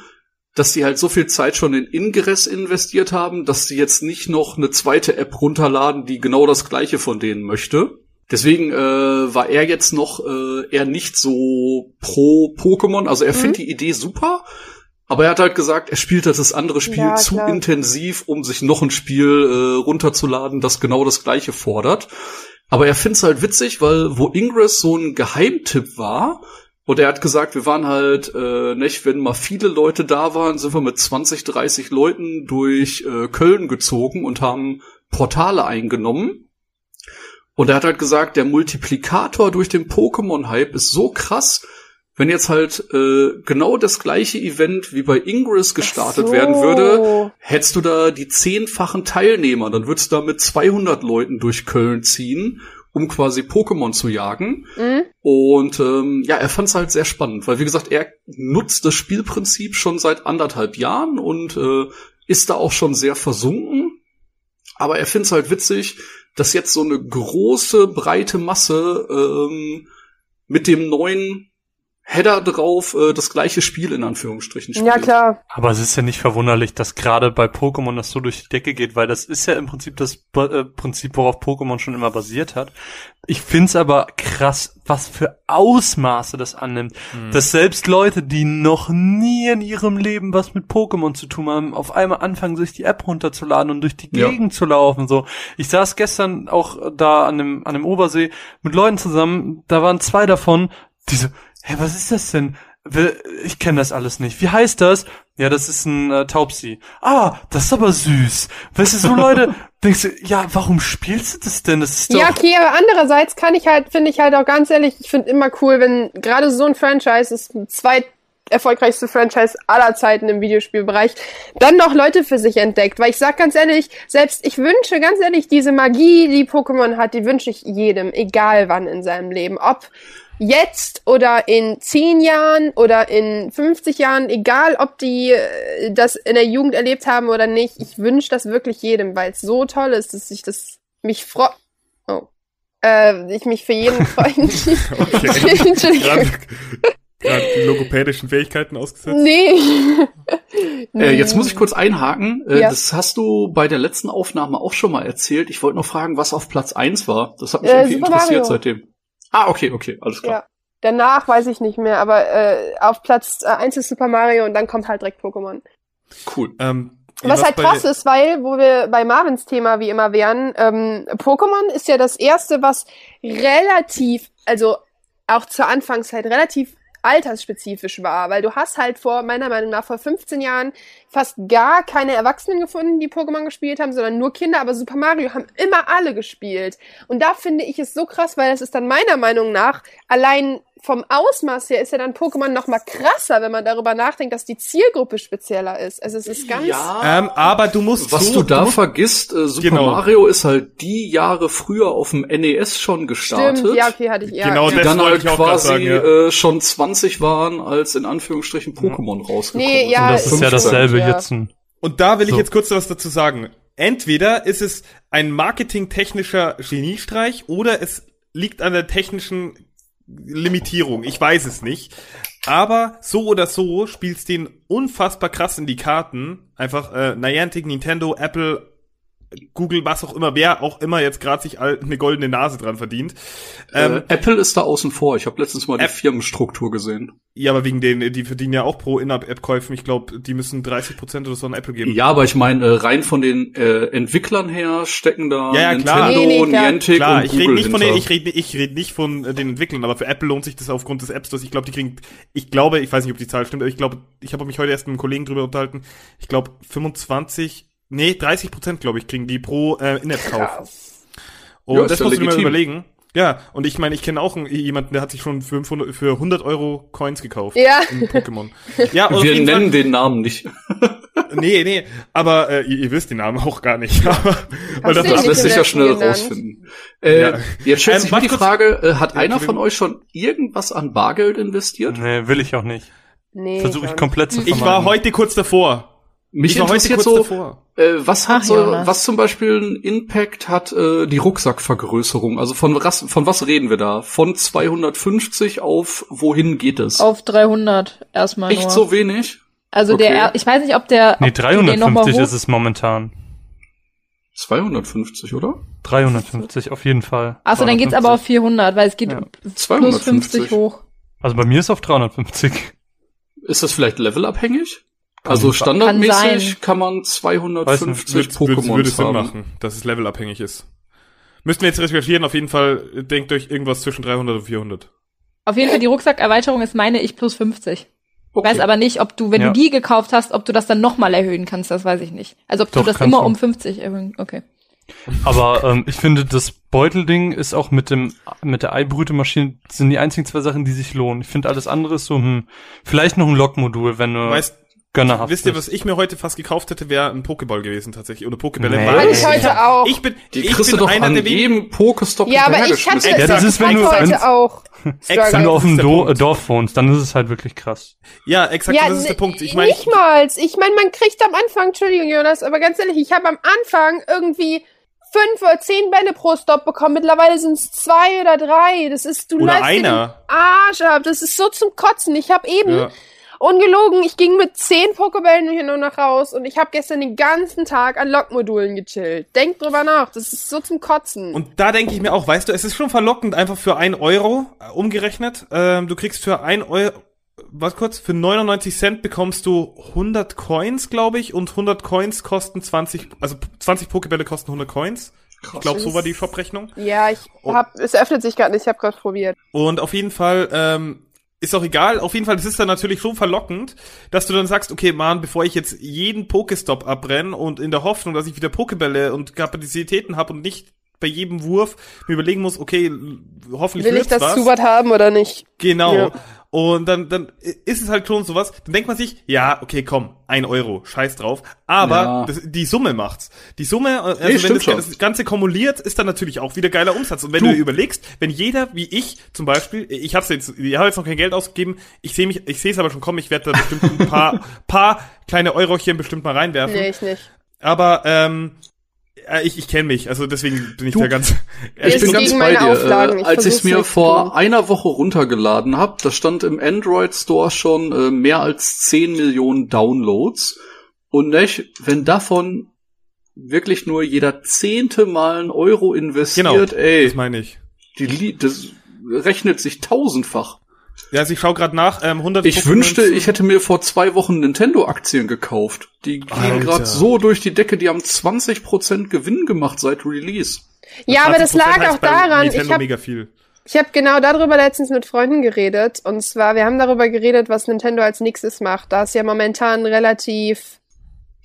dass sie halt so viel Zeit schon in Ingress investiert haben, dass sie jetzt nicht noch eine zweite App runterladen, die genau das gleiche von denen möchte. Deswegen äh, war er jetzt noch äh, eher nicht so pro Pokémon. Also er
Mhm.
findet die Idee super, aber er hat halt gesagt, er spielt halt das andere Spiel
Ja,
zu
klar.
intensiv, um sich noch ein Spiel äh, runterzuladen, das genau das gleiche fordert. Aber er find's halt witzig, weil wo Ingress so ein Geheimtipp war, und er hat gesagt, wir waren halt, äh, nicht, wenn mal viele Leute da waren, sind wir mit 20, 30 Leuten durch äh, Köln gezogen und haben Portale eingenommen. Und er hat halt gesagt, der Multiplikator durch den Pokémon-Hype ist so krass, wenn jetzt halt äh, genau das gleiche Event wie bei Ingress gestartet
so.
werden würde, hättest du da die zehnfachen Teilnehmer, dann würdest du da mit 200 Leuten durch Köln ziehen, um quasi Pokémon zu jagen.
Mhm.
Und ähm, ja, er fand es halt sehr spannend, weil wie gesagt, er nutzt das Spielprinzip schon seit anderthalb Jahren und äh, ist da auch schon sehr versunken. Aber er findet es halt witzig, dass jetzt so eine große, breite Masse ähm, mit dem neuen Header drauf äh, das gleiche Spiel in Anführungsstrichen spielt.
Ja, klar.
Aber es ist ja nicht verwunderlich, dass gerade bei Pokémon das so durch die Decke geht, weil das ist ja im Prinzip das äh, Prinzip, worauf Pokémon schon immer basiert hat. Ich find's aber krass, was für Ausmaße das annimmt. Dass selbst Leute, die noch nie in ihrem Leben was mit Pokémon zu tun haben, auf einmal anfangen, sich die App runterzuladen und durch die
Ja.
Gegend zu laufen. So, ich saß gestern auch da an dem, an dem Obersee mit Leuten zusammen, da waren zwei davon, die so, hä, was ist das denn? Ich kenne das alles nicht. Wie heißt das? Ja, das ist ein äh, Taubsi. Ah, das ist aber süß. Weißt du, so Leute, denkst du, ja, warum spielst du das denn? Das ist doch...
Ja, okay, aber andererseits kann ich halt, finde ich halt auch ganz ehrlich, ich finde immer cool, wenn gerade so ein Franchise ist, ein zweit erfolgreichste Franchise aller Zeiten im Videospielbereich, dann noch Leute für sich entdeckt. Weil ich sag ganz ehrlich, selbst ich wünsche ganz ehrlich, diese Magie, die Pokémon hat, die wünsche ich jedem, egal wann in seinem Leben. Ob jetzt oder in 10 Jahren oder in 50 Jahren, egal ob die äh, das in der Jugend erlebt haben oder nicht, ich wünsche das wirklich jedem, weil es so toll ist, dass ich das mich freue. Oh. Äh, ich mich für jeden freuen. Entschuldigung.
Die logopädischen Fähigkeiten ausgesetzt.
Nee.
Äh, jetzt muss ich kurz einhaken. Äh,
Ja.
Das hast du bei der letzten Aufnahme auch schon mal erzählt. Ich wollte noch fragen, was auf Platz eins war. Das hat mich
Äh,
irgendwie
Super
interessiert
Mario.
seitdem. Ah, okay, okay, alles klar.
Ja. Danach weiß ich nicht mehr, aber äh, auf Platz äh, 1 ist Super Mario und dann kommt halt direkt Pokémon.
Cool.
Ähm,
Was halt krass ist, weil, wo wir bei Marvins Thema wie immer wären, ähm, Pokémon ist ja das erste, was relativ, also auch zur Anfangszeit relativ altersspezifisch war, weil du hast halt vor, meiner Meinung nach, vor 15 Jahren fast gar keine Erwachsenen gefunden, die Pokémon gespielt haben, sondern nur Kinder, aber Super Mario haben immer alle gespielt. Und da finde ich es so krass, weil es ist dann meiner Meinung nach allein vom Ausmaß her ist ja dann Pokémon noch mal krasser, wenn man darüber nachdenkt, dass die Zielgruppe spezieller ist. Also es ist ganz
ähm, aber du musst
Was
so,
du da
musst,
vergisst, äh, Super
Genau.
Mario ist halt die Jahre früher auf dem NES schon gestartet.
Stimmt, ja, okay, hatte ich ja.
Genau
ja.
das
dann
wollte
halt
ich
quasi
sagen, ja.
äh, schon 20 waren, als in Anführungsstrichen Pokémon rausgekommen
Nee,
ist.
ja,
Und das ist ja
15.
dasselbe
Ja.
jetzt. Ein,
Und da will ich
So.
jetzt kurz was dazu sagen. Entweder ist es ein marketingtechnischer Geniestreich oder es liegt an der technischen Limitierung. Ich weiß es nicht. Aber so oder so spielt's den unfassbar krass in die Karten. Einfach äh, Niantic, Nintendo, Apple, Google, was auch immer, wer auch immer jetzt gerade sich eine goldene Nase dran verdient. Ähm,
äh, Apple ist da außen vor. Ich habe letztens mal die
App-
Firmenstruktur gesehen.
ja, aber wegen den, die verdienen ja auch pro In-App-Käufen. Ich glaube, die müssen 30% oder so an Apple geben.
Ja, aber ich meine, äh, rein von den äh, Entwicklern her stecken da
Ja, ja, klar.
Nintendo,
Nee, nee, klar.
Niantic
Klar,
und
ich
Google
rede nicht von den, ich rede ich red nicht von äh, den Entwicklern, aber für Apple lohnt sich das aufgrund des App Stores. Ich glaube, die kriegen, ich glaube, ich weiß nicht, ob die Zahl stimmt, aber ich glaube, ich habe mich heute erst mit einem Kollegen drüber unterhalten. Ich glaube, 25, nee, 30 Prozent, glaube ich, kriegen die pro äh, In-App-Kauf. Und
Ja,
das musst du dir mal
legitim.
überlegen. Ja, und ich meine, ich kenne auch einen, jemanden, der hat sich schon für, 500 für 100 Euro Coins gekauft.
Ja.
In Pokémon. Ja,
Wir
jeden
nennen
Fall,
den Namen nicht.
Nee, nee, aber äh, ihr, ihr wisst den Namen auch gar nicht. Aber, weil das,
Das
nicht
lässt sich ja
im
schnell rausfinden. Äh,
Ja.
Jetzt stellt
Ähm,
sich mir die. Frage, äh, hat
Ja,
einer von euch schon irgendwas an Bargeld investiert?
Nee, will ich auch nicht.
Nee.
Versuche ich komplett zu
ich war
vermeiden.
heute kurz davor.
Mich
heute
interessiert
kurz
so,
davor.
äh, was hat
Ach,
so,
Jonas.
was zum Beispiel einen Impact hat äh, die Rucksackvergrößerung? Also von was, von was reden wir da? Von 250 auf wohin geht es?
Auf 300 erstmal
Echt
nur.
so wenig?
Also
Okay.
der, ich weiß nicht, ob der,
Nee,
ob die den noch mal
350
hoch-
ist es momentan.
250, oder?
350 auf jeden Fall.
Achso, dann geht's
350.
aber auf 400, weil es geht
Ja.
plus
250.
50 hoch.
Also bei mir ist auf 350.
Ist das vielleicht levelabhängig? Also
Kann
standardmäßig
sein.
kann, man 250
Würde, würde,
Pokémon
würde Sinn
haben.
machen, dass es levelabhängig ist. Müssten wir jetzt recherchieren, auf jeden Fall denkt euch irgendwas zwischen 300 und 400.
Auf jeden Fall die Rucksackerweiterung ist meine ich plus 50.
Okay.
Weiß aber nicht, ob du, wenn
Ja.
du die gekauft hast, ob du das dann nochmal erhöhen kannst, das weiß ich nicht. Also ob
Doch,
du das immer
du.
um 50 erhöhen, okay.
Aber ähm, ich finde, das Beutelding ist auch mit dem mit der Eibrütemaschine sind die einzigen zwei Sachen, die sich lohnen. Ich finde alles andere ist so, hm, vielleicht noch ein Lokmodul, wenn du
Weißt,
gönnerhaft
wisst ihr, was ich mir heute fast gekauft hätte, wäre ein Pokéball gewesen tatsächlich. Oder Pokébälle.
Nee.
weil
Hatte
ich heute
hab-
auch.
Ich bin,
Die
ich bin einer
an
der wenigen.
jedem Pokestop
Ja, aber ich hatte.
Ja, das ist, wenn du-
heute auch.
Exakt.
wenn du auf dem Do. Dorf wohnst, dann ist es halt wirklich krass.
Ja, exakt,
Ja,
das ist der Punkt. Ich meine,
nicht mal. Ich meine, man kriegt am Anfang, Entschuldigung, Jonas, aber ganz ehrlich, ich habe am Anfang irgendwie fünf oder zehn Bälle pro Stop bekommen. Mittlerweile sind es zwei oder drei. Das ist, du
Oder einer.
Arsch ab. Das ist so zum Kotzen. Ich habe eben,
Ja.
Ungelogen, ich ging mit zehn Pokebällen hier nur noch raus und ich habe gestern den ganzen Tag an Lokmodulen gechillt. Denk drüber nach. Das ist so zum Kotzen.
Und da denke ich mir auch, weißt du, es ist schon verlockend, einfach für ein Euro äh, umgerechnet. Ähm, du kriegst für ein Euro, was kurz, für 99 Cent bekommst du 100 Coins, glaube ich, und 100 Coins kosten 20, also 20 Pokebälle kosten 100 Coins. Ich glaube, so war die Shop-Rechnung.
ja, ich
Oh.
hab, es öffnet sich gerade nicht. Ich habe gerade probiert.
Und auf jeden Fall, ähm, ist auch egal, auf jeden Fall, das ist dann natürlich schon verlockend, dass du dann sagst, okay, Mann, bevor ich jetzt jeden Pokestop abbrenne und in der Hoffnung, dass ich wieder Pokebälle und Kapazitäten habe und nicht bei jedem Wurf mir überlegen muss, okay, hoffentlich
Will ich das
was.
Zubat haben oder nicht?
Genau.
Ja.
Und dann, dann ist es halt schon sowas, dann denkt man sich, ja, okay, komm, ein Euro, scheiß drauf. Aber
Ja.
das, die Summe macht's. Die Summe, äh, also
Nee,
wenn das, das Ganze kumuliert, ist dann natürlich auch wieder geiler Umsatz. Und wenn
Du.
du, überlegst, wenn jeder, wie ich zum Beispiel, ich hab's jetzt, ich habe jetzt noch kein Geld ausgegeben, ich sehe mich, ich sehe es aber schon kommen, ich werde da bestimmt ein paar, paar kleine Eurochen bestimmt mal reinwerfen.
Nee, ich nicht.
Aber ähm, äh, ich, ich kenne mich, also deswegen bin ich
Du,
da ganz.
Ich
Ich bin
gegen
ganz bei dir.
Auflagen.
Äh,
Ich
als ich es mir vor
tun.
einer Woche runtergeladen habe, da stand im Android Store schon äh, mehr als 10 Millionen Downloads. Und nicht, wenn davon wirklich nur jeder zehnte Mal ein Euro
genau,
investiert, ey,
das meine ich.
die, das rechnet sich tausendfach.
Ja, also ich schau gerade nach, ähm, 100
Ich wünschte, ich hätte mir vor zwei Wochen Nintendo-Aktien gekauft. Die gehen gerade so durch die Decke, die haben 20% Gewinn gemacht seit Release.
Ja, aber das
20%
lag auch daran,
Nintendo
ich habe
mega viel.
ich hab genau darüber letztens mit Freunden geredet. Und zwar, wir haben darüber geredet, was Nintendo als nächstes macht. Da ist ja momentan relativ,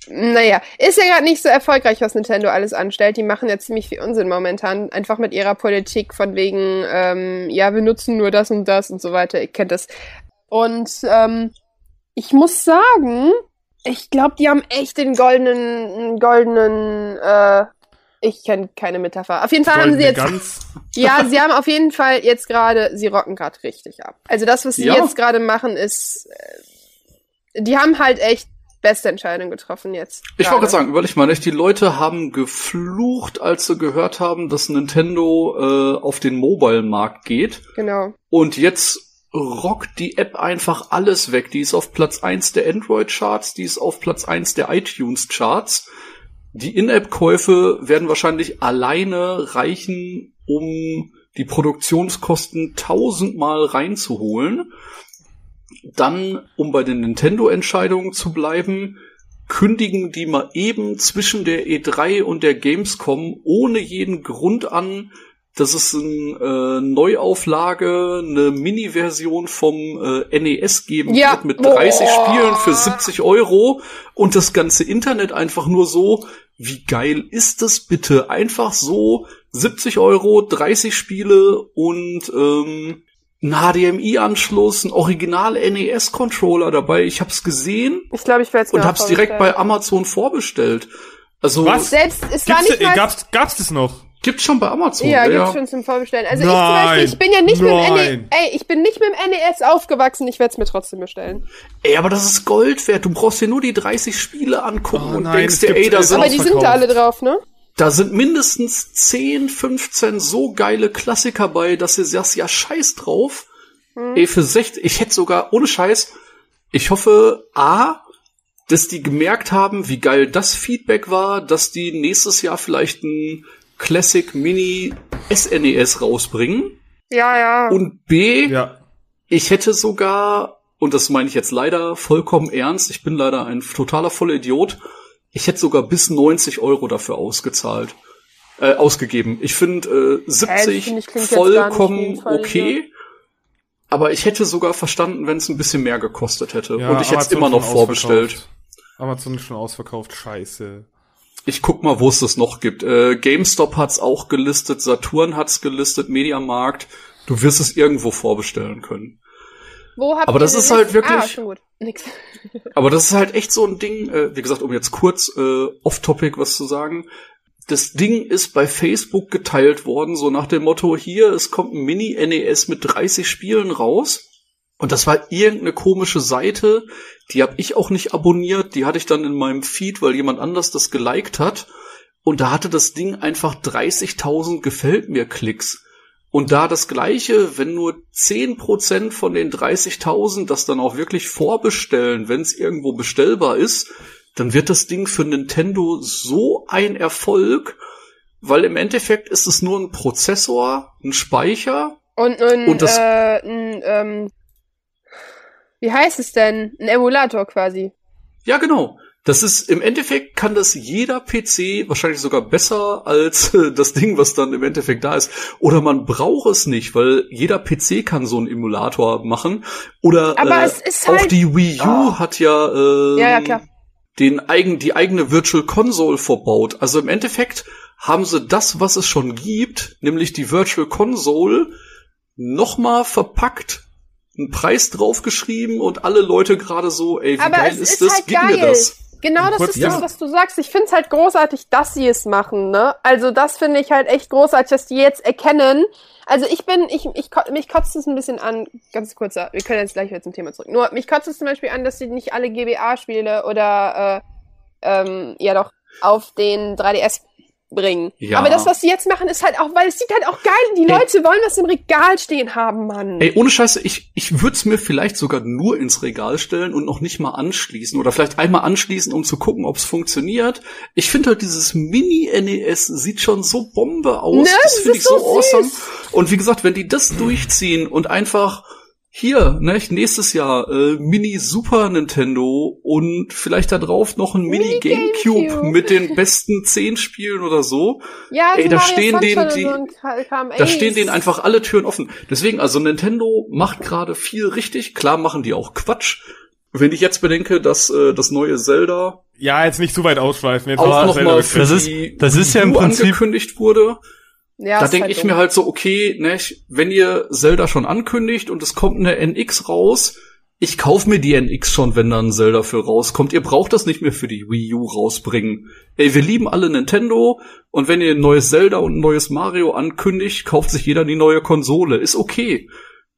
naja, ist ja gerade nicht so erfolgreich, was Nintendo alles anstellt. Die machen ja ziemlich viel Unsinn momentan, einfach mit ihrer Politik von wegen, ähm, ja, wir nutzen nur das und das und so weiter. Ihr kennt das. Und ähm, ich muss sagen, ich glaube, die haben echt den goldenen, goldenen, äh, ich kenne keine Metapher. Auf jeden Fall haben sie
Goldene
jetzt
Gans.
ja, sie haben auf jeden Fall jetzt gerade, sie rocken gerade richtig ab. Also das, was sie
Ja.
jetzt gerade machen, ist, äh, die haben halt echt beste Entscheidung getroffen jetzt.
Ich
gerade.
wollte gerade sagen, überleg mal, nicht? die Leute haben geflucht, als sie gehört haben, dass Nintendo äh, auf den Mobile-Markt geht.
Genau.
Und jetzt rockt die App einfach alles weg. Die ist auf Platz eins der Android-Charts, die ist auf Platz eins der iTunes-Charts. Die In-App-Käufe werden wahrscheinlich alleine reichen, um die Produktionskosten tausendmal reinzuholen. Dann, um bei den Nintendo-Entscheidungen zu bleiben, kündigen die mal eben zwischen der E3 und der Gamescom ohne jeden Grund an, dass es eine äh, Neuauflage, eine Mini-Version vom äh, NES geben
Ja.
wird mit 30
Boah.
Spielen für 70 Euro und das ganze Internet einfach nur so, wie geil ist das bitte? Einfach so 70 Euro, 30 Spiele und ähm, ein HDMI-Anschluss, ein Original NES-Controller dabei. Ich hab's gesehen
Ich glaube, ich werde es
und
auch
hab's direkt bei. Amazon vorbestellt. Also
Was?
Selbst, es
Gibt's,
nicht mal...
gab's, gab's das noch?
gibt's schon bei Amazon.
Ja,
ja.
gibt's schon zum Vorbestellen. Also ich
Nein,
zum Beispiel, ich bin ja nicht mit dem NES,
nein.
ey, ich bin nicht mit dem NES aufgewachsen, ich werde es mir trotzdem bestellen.
Ey, aber das ist Gold wert. Du brauchst dir nur die 30 Spiele angucken
Oh
und
nein,
denkst
es
dir, ey, da
es
sind,
Aber die sind da alle drauf, ne?
Da sind mindestens 10, 15 so geile Klassiker bei, dass du sagst, ja, scheiß drauf.
Hm.
Ey, für 60, ich hätte sogar, ohne Scheiß, ich hoffe, A, dass die gemerkt haben, wie geil das Feedback war, dass die nächstes Jahr vielleicht ein Classic Mini SNES rausbringen.
Ja, ja.
Und B,
Ja.
Ich hätte sogar, und das meine ich jetzt leider vollkommen ernst, ich bin leider ein totaler Vollidiot, ich hätte sogar bis 90 Euro dafür ausgezahlt, äh, ausgegeben. Ich finde äh, 70
finde gar nicht wie ein
vollkommen okay, aber ich hätte sogar verstanden, wenn es ein bisschen mehr gekostet hätte.
ja
und ich hätte es immer noch vorbestellt.
Amazon ist schon ausverkauft. Scheiße.
Ich guck mal, wo es das noch gibt. Äh, GameStop hat's auch gelistet, Saturn hat's gelistet, Mediamarkt. Du wirst es irgendwo vorbestellen können.
Wo habt
aber
ihr
das ist halt wirklich-
Ah, schon gut. Nix.
Aber das ist halt echt so ein Ding, äh, wie gesagt, um jetzt kurz äh, off-topic was zu sagen. Das Ding ist bei Facebook geteilt worden, so nach dem Motto, hier, es kommt ein Mini-NES mit 30 Spielen raus. Und das war irgendeine komische Seite, die habe ich auch nicht abonniert, die hatte ich dann in meinem Feed, weil jemand anders das geliked hat. Und da hatte das Ding einfach 30.000 gefällt mir Klicks. Und da das Gleiche, wenn nur 10% von den 30.000 das dann auch wirklich vorbestellen, wenn es irgendwo bestellbar ist, dann wird das Ding für Nintendo so ein Erfolg, weil im Endeffekt ist es nur ein Prozessor, ein Speicher.
Und, und,
Und das-
äh, ein, ähm, wie heißt es denn? Ein Emulator quasi.
Ja, genau. Das ist im Endeffekt kann das jeder PC wahrscheinlich sogar besser als äh, das Ding, was dann im Endeffekt da ist. Oder man braucht es nicht, weil jeder PC kann so einen Emulator machen. Oder
Aber
äh,
es ist
auch
halt-
die Wii U
Ah.
hat ja, ähm,
Ja, ja, klar.
den eigen, die eigene Virtual Console verbaut. Also im Endeffekt haben sie das, was es schon gibt, nämlich die Virtual Console, nochmal verpackt, einen Preis draufgeschrieben und alle Leute gerade so, ey, wie
Aber
geil
es
ist
ist
das?
halt
Gib
geil.
mir das.
Genau das ist das, was du sagst. Ich find's halt großartig, dass sie es machen, ne? Also das finde ich halt echt großartig, dass die jetzt erkennen. Also ich bin, ich, ich, mich kotzt es ein bisschen an, ganz kurzer, wir können jetzt gleich wieder zum Thema zurück. Nur, mich kotzt es zum Beispiel an, dass sie nicht alle GBA-Spiele oder, äh, ähm, ja doch, auf den 3DS bringen.
Ja.
Aber das, was sie jetzt machen, ist halt auch, weil es sieht halt auch geil, die
Ey.
Leute wollen was im Regal stehen haben, Mann.
Ey, ohne Scheiße, ich, ich würde es mir vielleicht sogar nur ins Regal stellen und noch nicht mal anschließen. Oder vielleicht einmal anschließen, um zu gucken, ob es funktioniert. Ich finde halt, dieses Mini-NES sieht schon so Bombe aus.
Ne,
das finde ich so
so
awesome. Und wie gesagt, wenn die das durchziehen und einfach hier, ne, nächstes Jahr äh, Mini Super Nintendo und vielleicht da drauf noch ein Mini,
Mini
Gamecube,
Gamecube.
mit den besten zehn Spielen oder so.
ja,
ey,
so
da stehen denen
und
die-. Da stehen denen einfach alle Türen offen. Deswegen, also Nintendo macht gerade viel richtig. Klar machen die auch Quatsch. Wenn ich jetzt bedenke, dass äh, das neue Zelda
Ja, jetzt nicht so weit ausschweifen. Jetzt
auch nochmal
selber
für
Das ist- das ist ja im Prinzip-
angekündigt wurde,
Ja,
da
ist
denke
halt
ich
dumm.
mir halt so, okay, ne, wenn ihr Zelda schon ankündigt und es kommt eine NX raus, ich kauf mir die NX schon, wenn da ein Zelda für rauskommt. Ihr braucht das nicht mehr für die Wii U rausbringen. Ey, wir lieben alle Nintendo und wenn ihr ein neues Zelda und ein neues Mario ankündigt, kauft sich jeder die neue Konsole. Ist okay.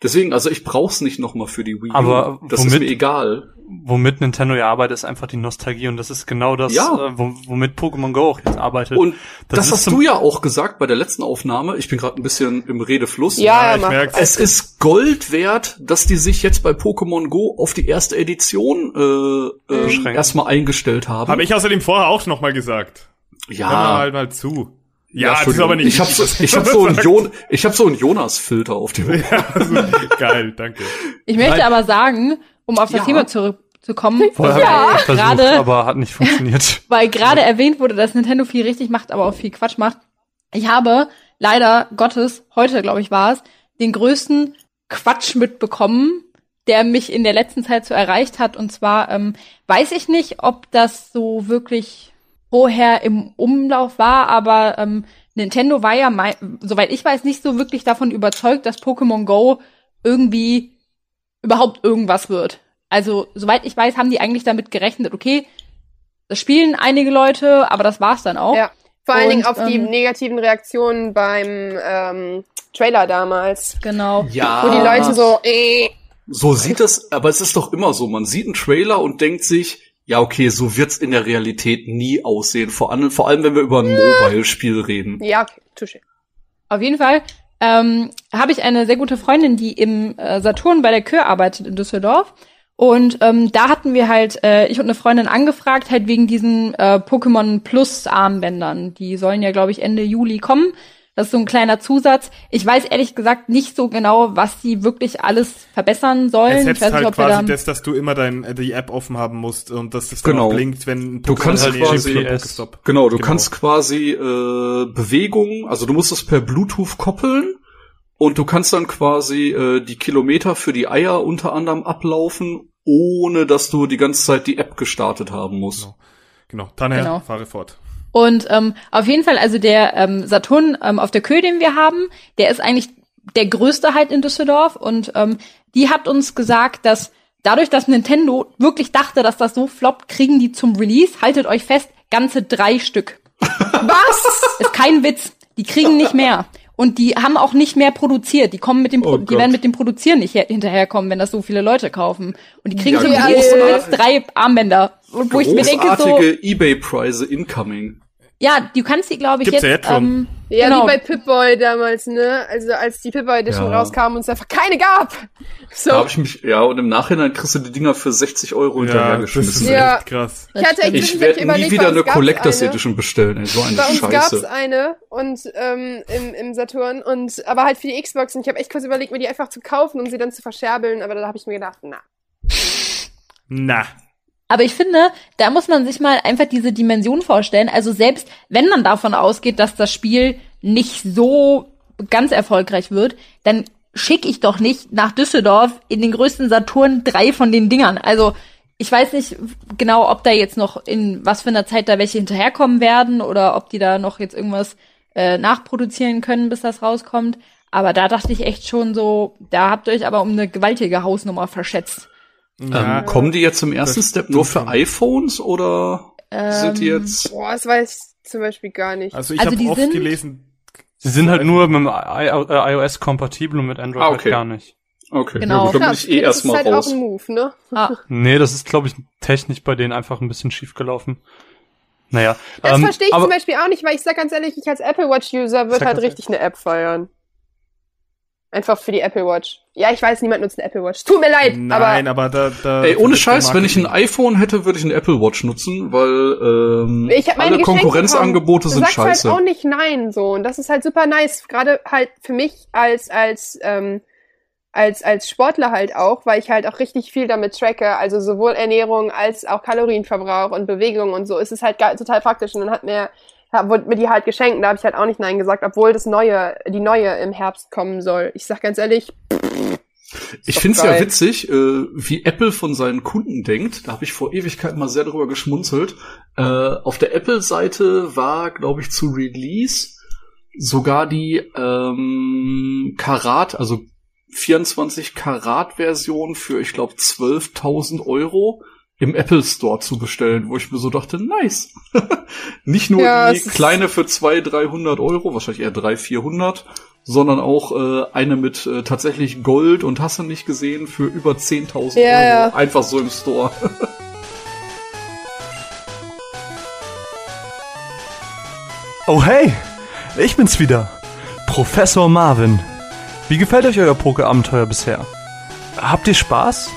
Deswegen, also ich brauch's nicht noch mal für die Wii U.
Aber
das ist
womit-
mir egal.
Womit Nintendo ja arbeitet, ist einfach die Nostalgie und das ist genau das,
Ja.
äh, wo- womit Pokémon Go auch jetzt arbeitet.
Und das,
ist
hast du ja auch gesagt bei der letzten Aufnahme. Ich bin gerade ein bisschen im Redefluss.
Ja,
ich
mach.
merk's.
Es ist Gold wert, dass die sich jetzt bei Pokémon Go auf die erste Edition äh, äh, erstmal eingestellt haben.
Habe ich außerdem vorher auch noch mal gesagt. Hör mal
ja,
halt mal zu. Ja, das ist aber nicht.
Ich habe so, ich hab so einen. Jon ich hab so einen Jonas-Filter auf dem.
Also, geil, danke.
Ich möchte
Nein.
aber sagen, um auf das
Ja.
Thema zurückzukommen,
Vorher
weil
habe ich versucht,
gerade
aber hat nicht funktioniert.
weil gerade erwähnt wurde, dass Nintendo viel richtig macht, aber auch viel Quatsch macht. Ich habe leider Gottes, heute glaube ich war es, den größten Quatsch mitbekommen, der mich in der letzten Zeit so erreicht hat. Und zwar ähm, weiß ich nicht, ob das so wirklich vorher im Umlauf war, aber ähm, Nintendo war ja, mei- soweit ich weiß, nicht so wirklich davon überzeugt, dass Pokémon Go irgendwie überhaupt irgendwas wird. Also, soweit ich weiß, haben die eigentlich damit gerechnet, okay, das spielen einige Leute, aber das war's dann auch.
Ja. Vor allen
Und,
Dingen auf die
ähm,
negativen Reaktionen beim ähm, Trailer damals.
Genau.
Ja.
Wo die Leute so, äh,
So sieht es, aber es ist doch immer so. Man sieht einen Trailer und denkt sich, ja, okay, so wird's in der Realität nie aussehen. Vor allem, vor allem wenn wir über ein Mobile-Spiel reden.
ja, okay, touché.
Auf jeden Fall ähm, habe ich eine sehr gute Freundin, die im äh, Saturn bei der Kür arbeitet in Düsseldorf. Und ähm, da hatten wir halt, äh, ich und eine Freundin angefragt, halt wegen diesen äh, Pokémon Plus Armbändern. Die sollen ja, glaube ich, Ende Juli kommen. Das ist so ein kleiner Zusatz. Ich weiß ehrlich gesagt nicht so genau, was sie wirklich alles verbessern sollen.
Es
ich weiß
halt
nicht,
quasi
da
das, dass du immer dein, äh, die App offen haben musst und dass das dann
Genau.
blinkt, wenn ein
Du kannst
halt
quasi-
Pokestop.
Genau, du kannst quasi äh, Bewegung, also du musst es per Bluetooth koppeln und du kannst dann quasi äh, die Kilometer für die Eier unter anderem ablaufen, ohne dass du die ganze Zeit die App gestartet haben musst.
Genau. Genau, Tanner,
Genau.
fahre fort.
Und ähm, auf jeden Fall, also der ähm, Saturn ähm, auf der Kö, den wir haben, der ist eigentlich der größte halt in Düsseldorf. Und ähm, die hat uns gesagt, dass dadurch, dass Nintendo wirklich dachte, dass das so floppt, kriegen die zum Release, haltet euch fest, ganze drei Stück.
Was?
Ist kein Witz. Die kriegen nicht mehr. Und die haben auch nicht mehr produziert. Die kommen mit dem, Pro
Oh
die
Gott.
werden mit dem Produzieren nicht her- hinterherkommen, wenn das so viele Leute kaufen. Und die kriegen
Ja,
ja.
jetzt drei Armbänder. Und wo ich mir denke, so,
Ebay-Preise incoming.
Ja, du kannst die, glaube ich,
Gibt's ja
jetzt,
jetzt schon.
ähm,
Ja,
genau.
wie bei Pip-Boy damals, ne? Also als die Pip-Boy Edition
Ja.
rauskam und es einfach keine gab. So.
Da habe ich mich, ja, und im Nachhinein kriegst du die Dinger für 60 Euro
Ja, das ist
hinterhergeschmissen.
Ja.
echt krass.
ich hatte echt
Ich werde nie
überlegt,
wieder eine
gab's
Collectors
eine.
Edition bestellen, ey, so eine
Bei uns gab's
Scheiße.
eine und ähm, im, im Saturn und aber halt für die Xbox und ich habe echt kurz überlegt, mir die einfach zu kaufen und sie dann zu verscherbeln, aber da habe ich mir gedacht, na.
Na.
Aber ich finde, da muss man sich mal einfach diese Dimension vorstellen. Also selbst wenn man davon ausgeht, dass das Spiel nicht so ganz erfolgreich wird, dann schicke ich doch nicht nach Düsseldorf in den größten Saturn drei von den Dingern. Also ich weiß nicht genau, ob da jetzt noch in was für einer Zeit da welche hinterherkommen werden oder ob die da noch jetzt irgendwas äh, nachproduzieren können, bis das rauskommt. Aber da dachte ich echt schon so, da habt ihr euch aber um eine gewaltige Hausnummer verschätzt.
Ja.
Ähm, kommen die jetzt im ersten
Das
Step nur für iPhones oder sind die jetzt?
Boah, das weiß ich zum Beispiel gar nicht.
Also ich
Also
habe
die
oft
sind-
gelesen,
Sie sind halt nur mit äh, iOS kompatibel und mit Android
Ah,
halt
okay.
gar nicht.
Okay,
Genau.
ja, gut, dann bin
Krass,
ich eh
das ist
erstmal
halt
raus.
auch ein Move, ne?
Ah,
Nee, das ist, glaube ich, technisch bei denen einfach ein bisschen schief gelaufen. Naja.
Das
ähm,
verstehe ich
aber,
zum Beispiel auch nicht, weil ich sag ganz ehrlich, ich als Apple Watch-User würde halt richtig eine App feiern. Einfach für die Apple Watch. Ja, ich weiß, niemand nutzt eine Apple Watch. Tut mir leid,
nein,
aber
aber, da, da.
Ey, ohne Scheiß, wenn ich ein iPhone hätte, würde ich eine Apple Watch nutzen, weil ähm,
ich habe meine
alle
geschenkt
Konkurrenzangebote
bekommen.
sind
du sagst
scheiße.
halt auch nicht nein so und das ist halt super nice, gerade halt für mich als als ähm, als als Sportler halt auch, weil ich halt auch richtig viel damit tracke, also sowohl Ernährung als auch Kalorienverbrauch und Bewegung und so ist es halt total praktisch und dann hat mir wurde mir die halt geschenkt, da habe ich halt auch nicht nein gesagt, obwohl das neue die neue im Herbst kommen soll. Ich sag ganz ehrlich,
Ich
doch
find's ja witzig, äh, wie Apple von seinen Kunden denkt. Da habe ich vor Ewigkeit mal sehr drüber geschmunzelt. Äh, auf der Apple-Seite war, glaube ich, zu Release sogar die ähm, Karat, also 24 Karat-Version für, ich glaube, 12.000 Euro im Apple Store zu bestellen, wo ich mir so dachte, nice. Nicht nur
Ja,
die kleine für 200, 300 Euro, wahrscheinlich eher 300, 400, sondern auch äh, eine mit äh, tatsächlich Gold und hast du nicht gesehen für über 10.000
Ja,
Euro.
ja.
Einfach so im Store.
Oh hey, ich bin's wieder. Professor Marvin. Wie gefällt euch euer Poké-Abenteuer bisher? Habt ihr Spaß?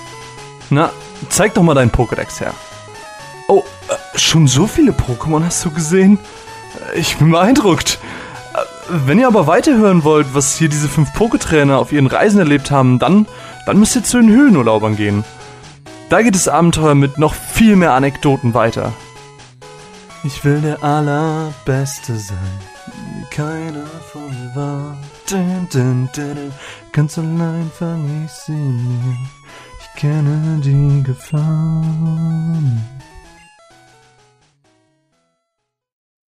Na, zeig doch mal deinen Pokédex her. Oh, äh, schon so viele Pokémon hast du gesehen? Äh, Ich bin beeindruckt. Äh, Wenn ihr aber weiterhören wollt, was hier diese fünf Poketrainer auf ihren Reisen erlebt haben, dann, dann müsst ihr zu den Höhlenurlaubern gehen. Da geht das Abenteuer mit noch viel mehr Anekdoten weiter. Ich will der Allerbeste sein, wie keiner vor mir war. Dun, dun, dun. Ganz allein fang ich sie mir. Ich kenne die Gefahr.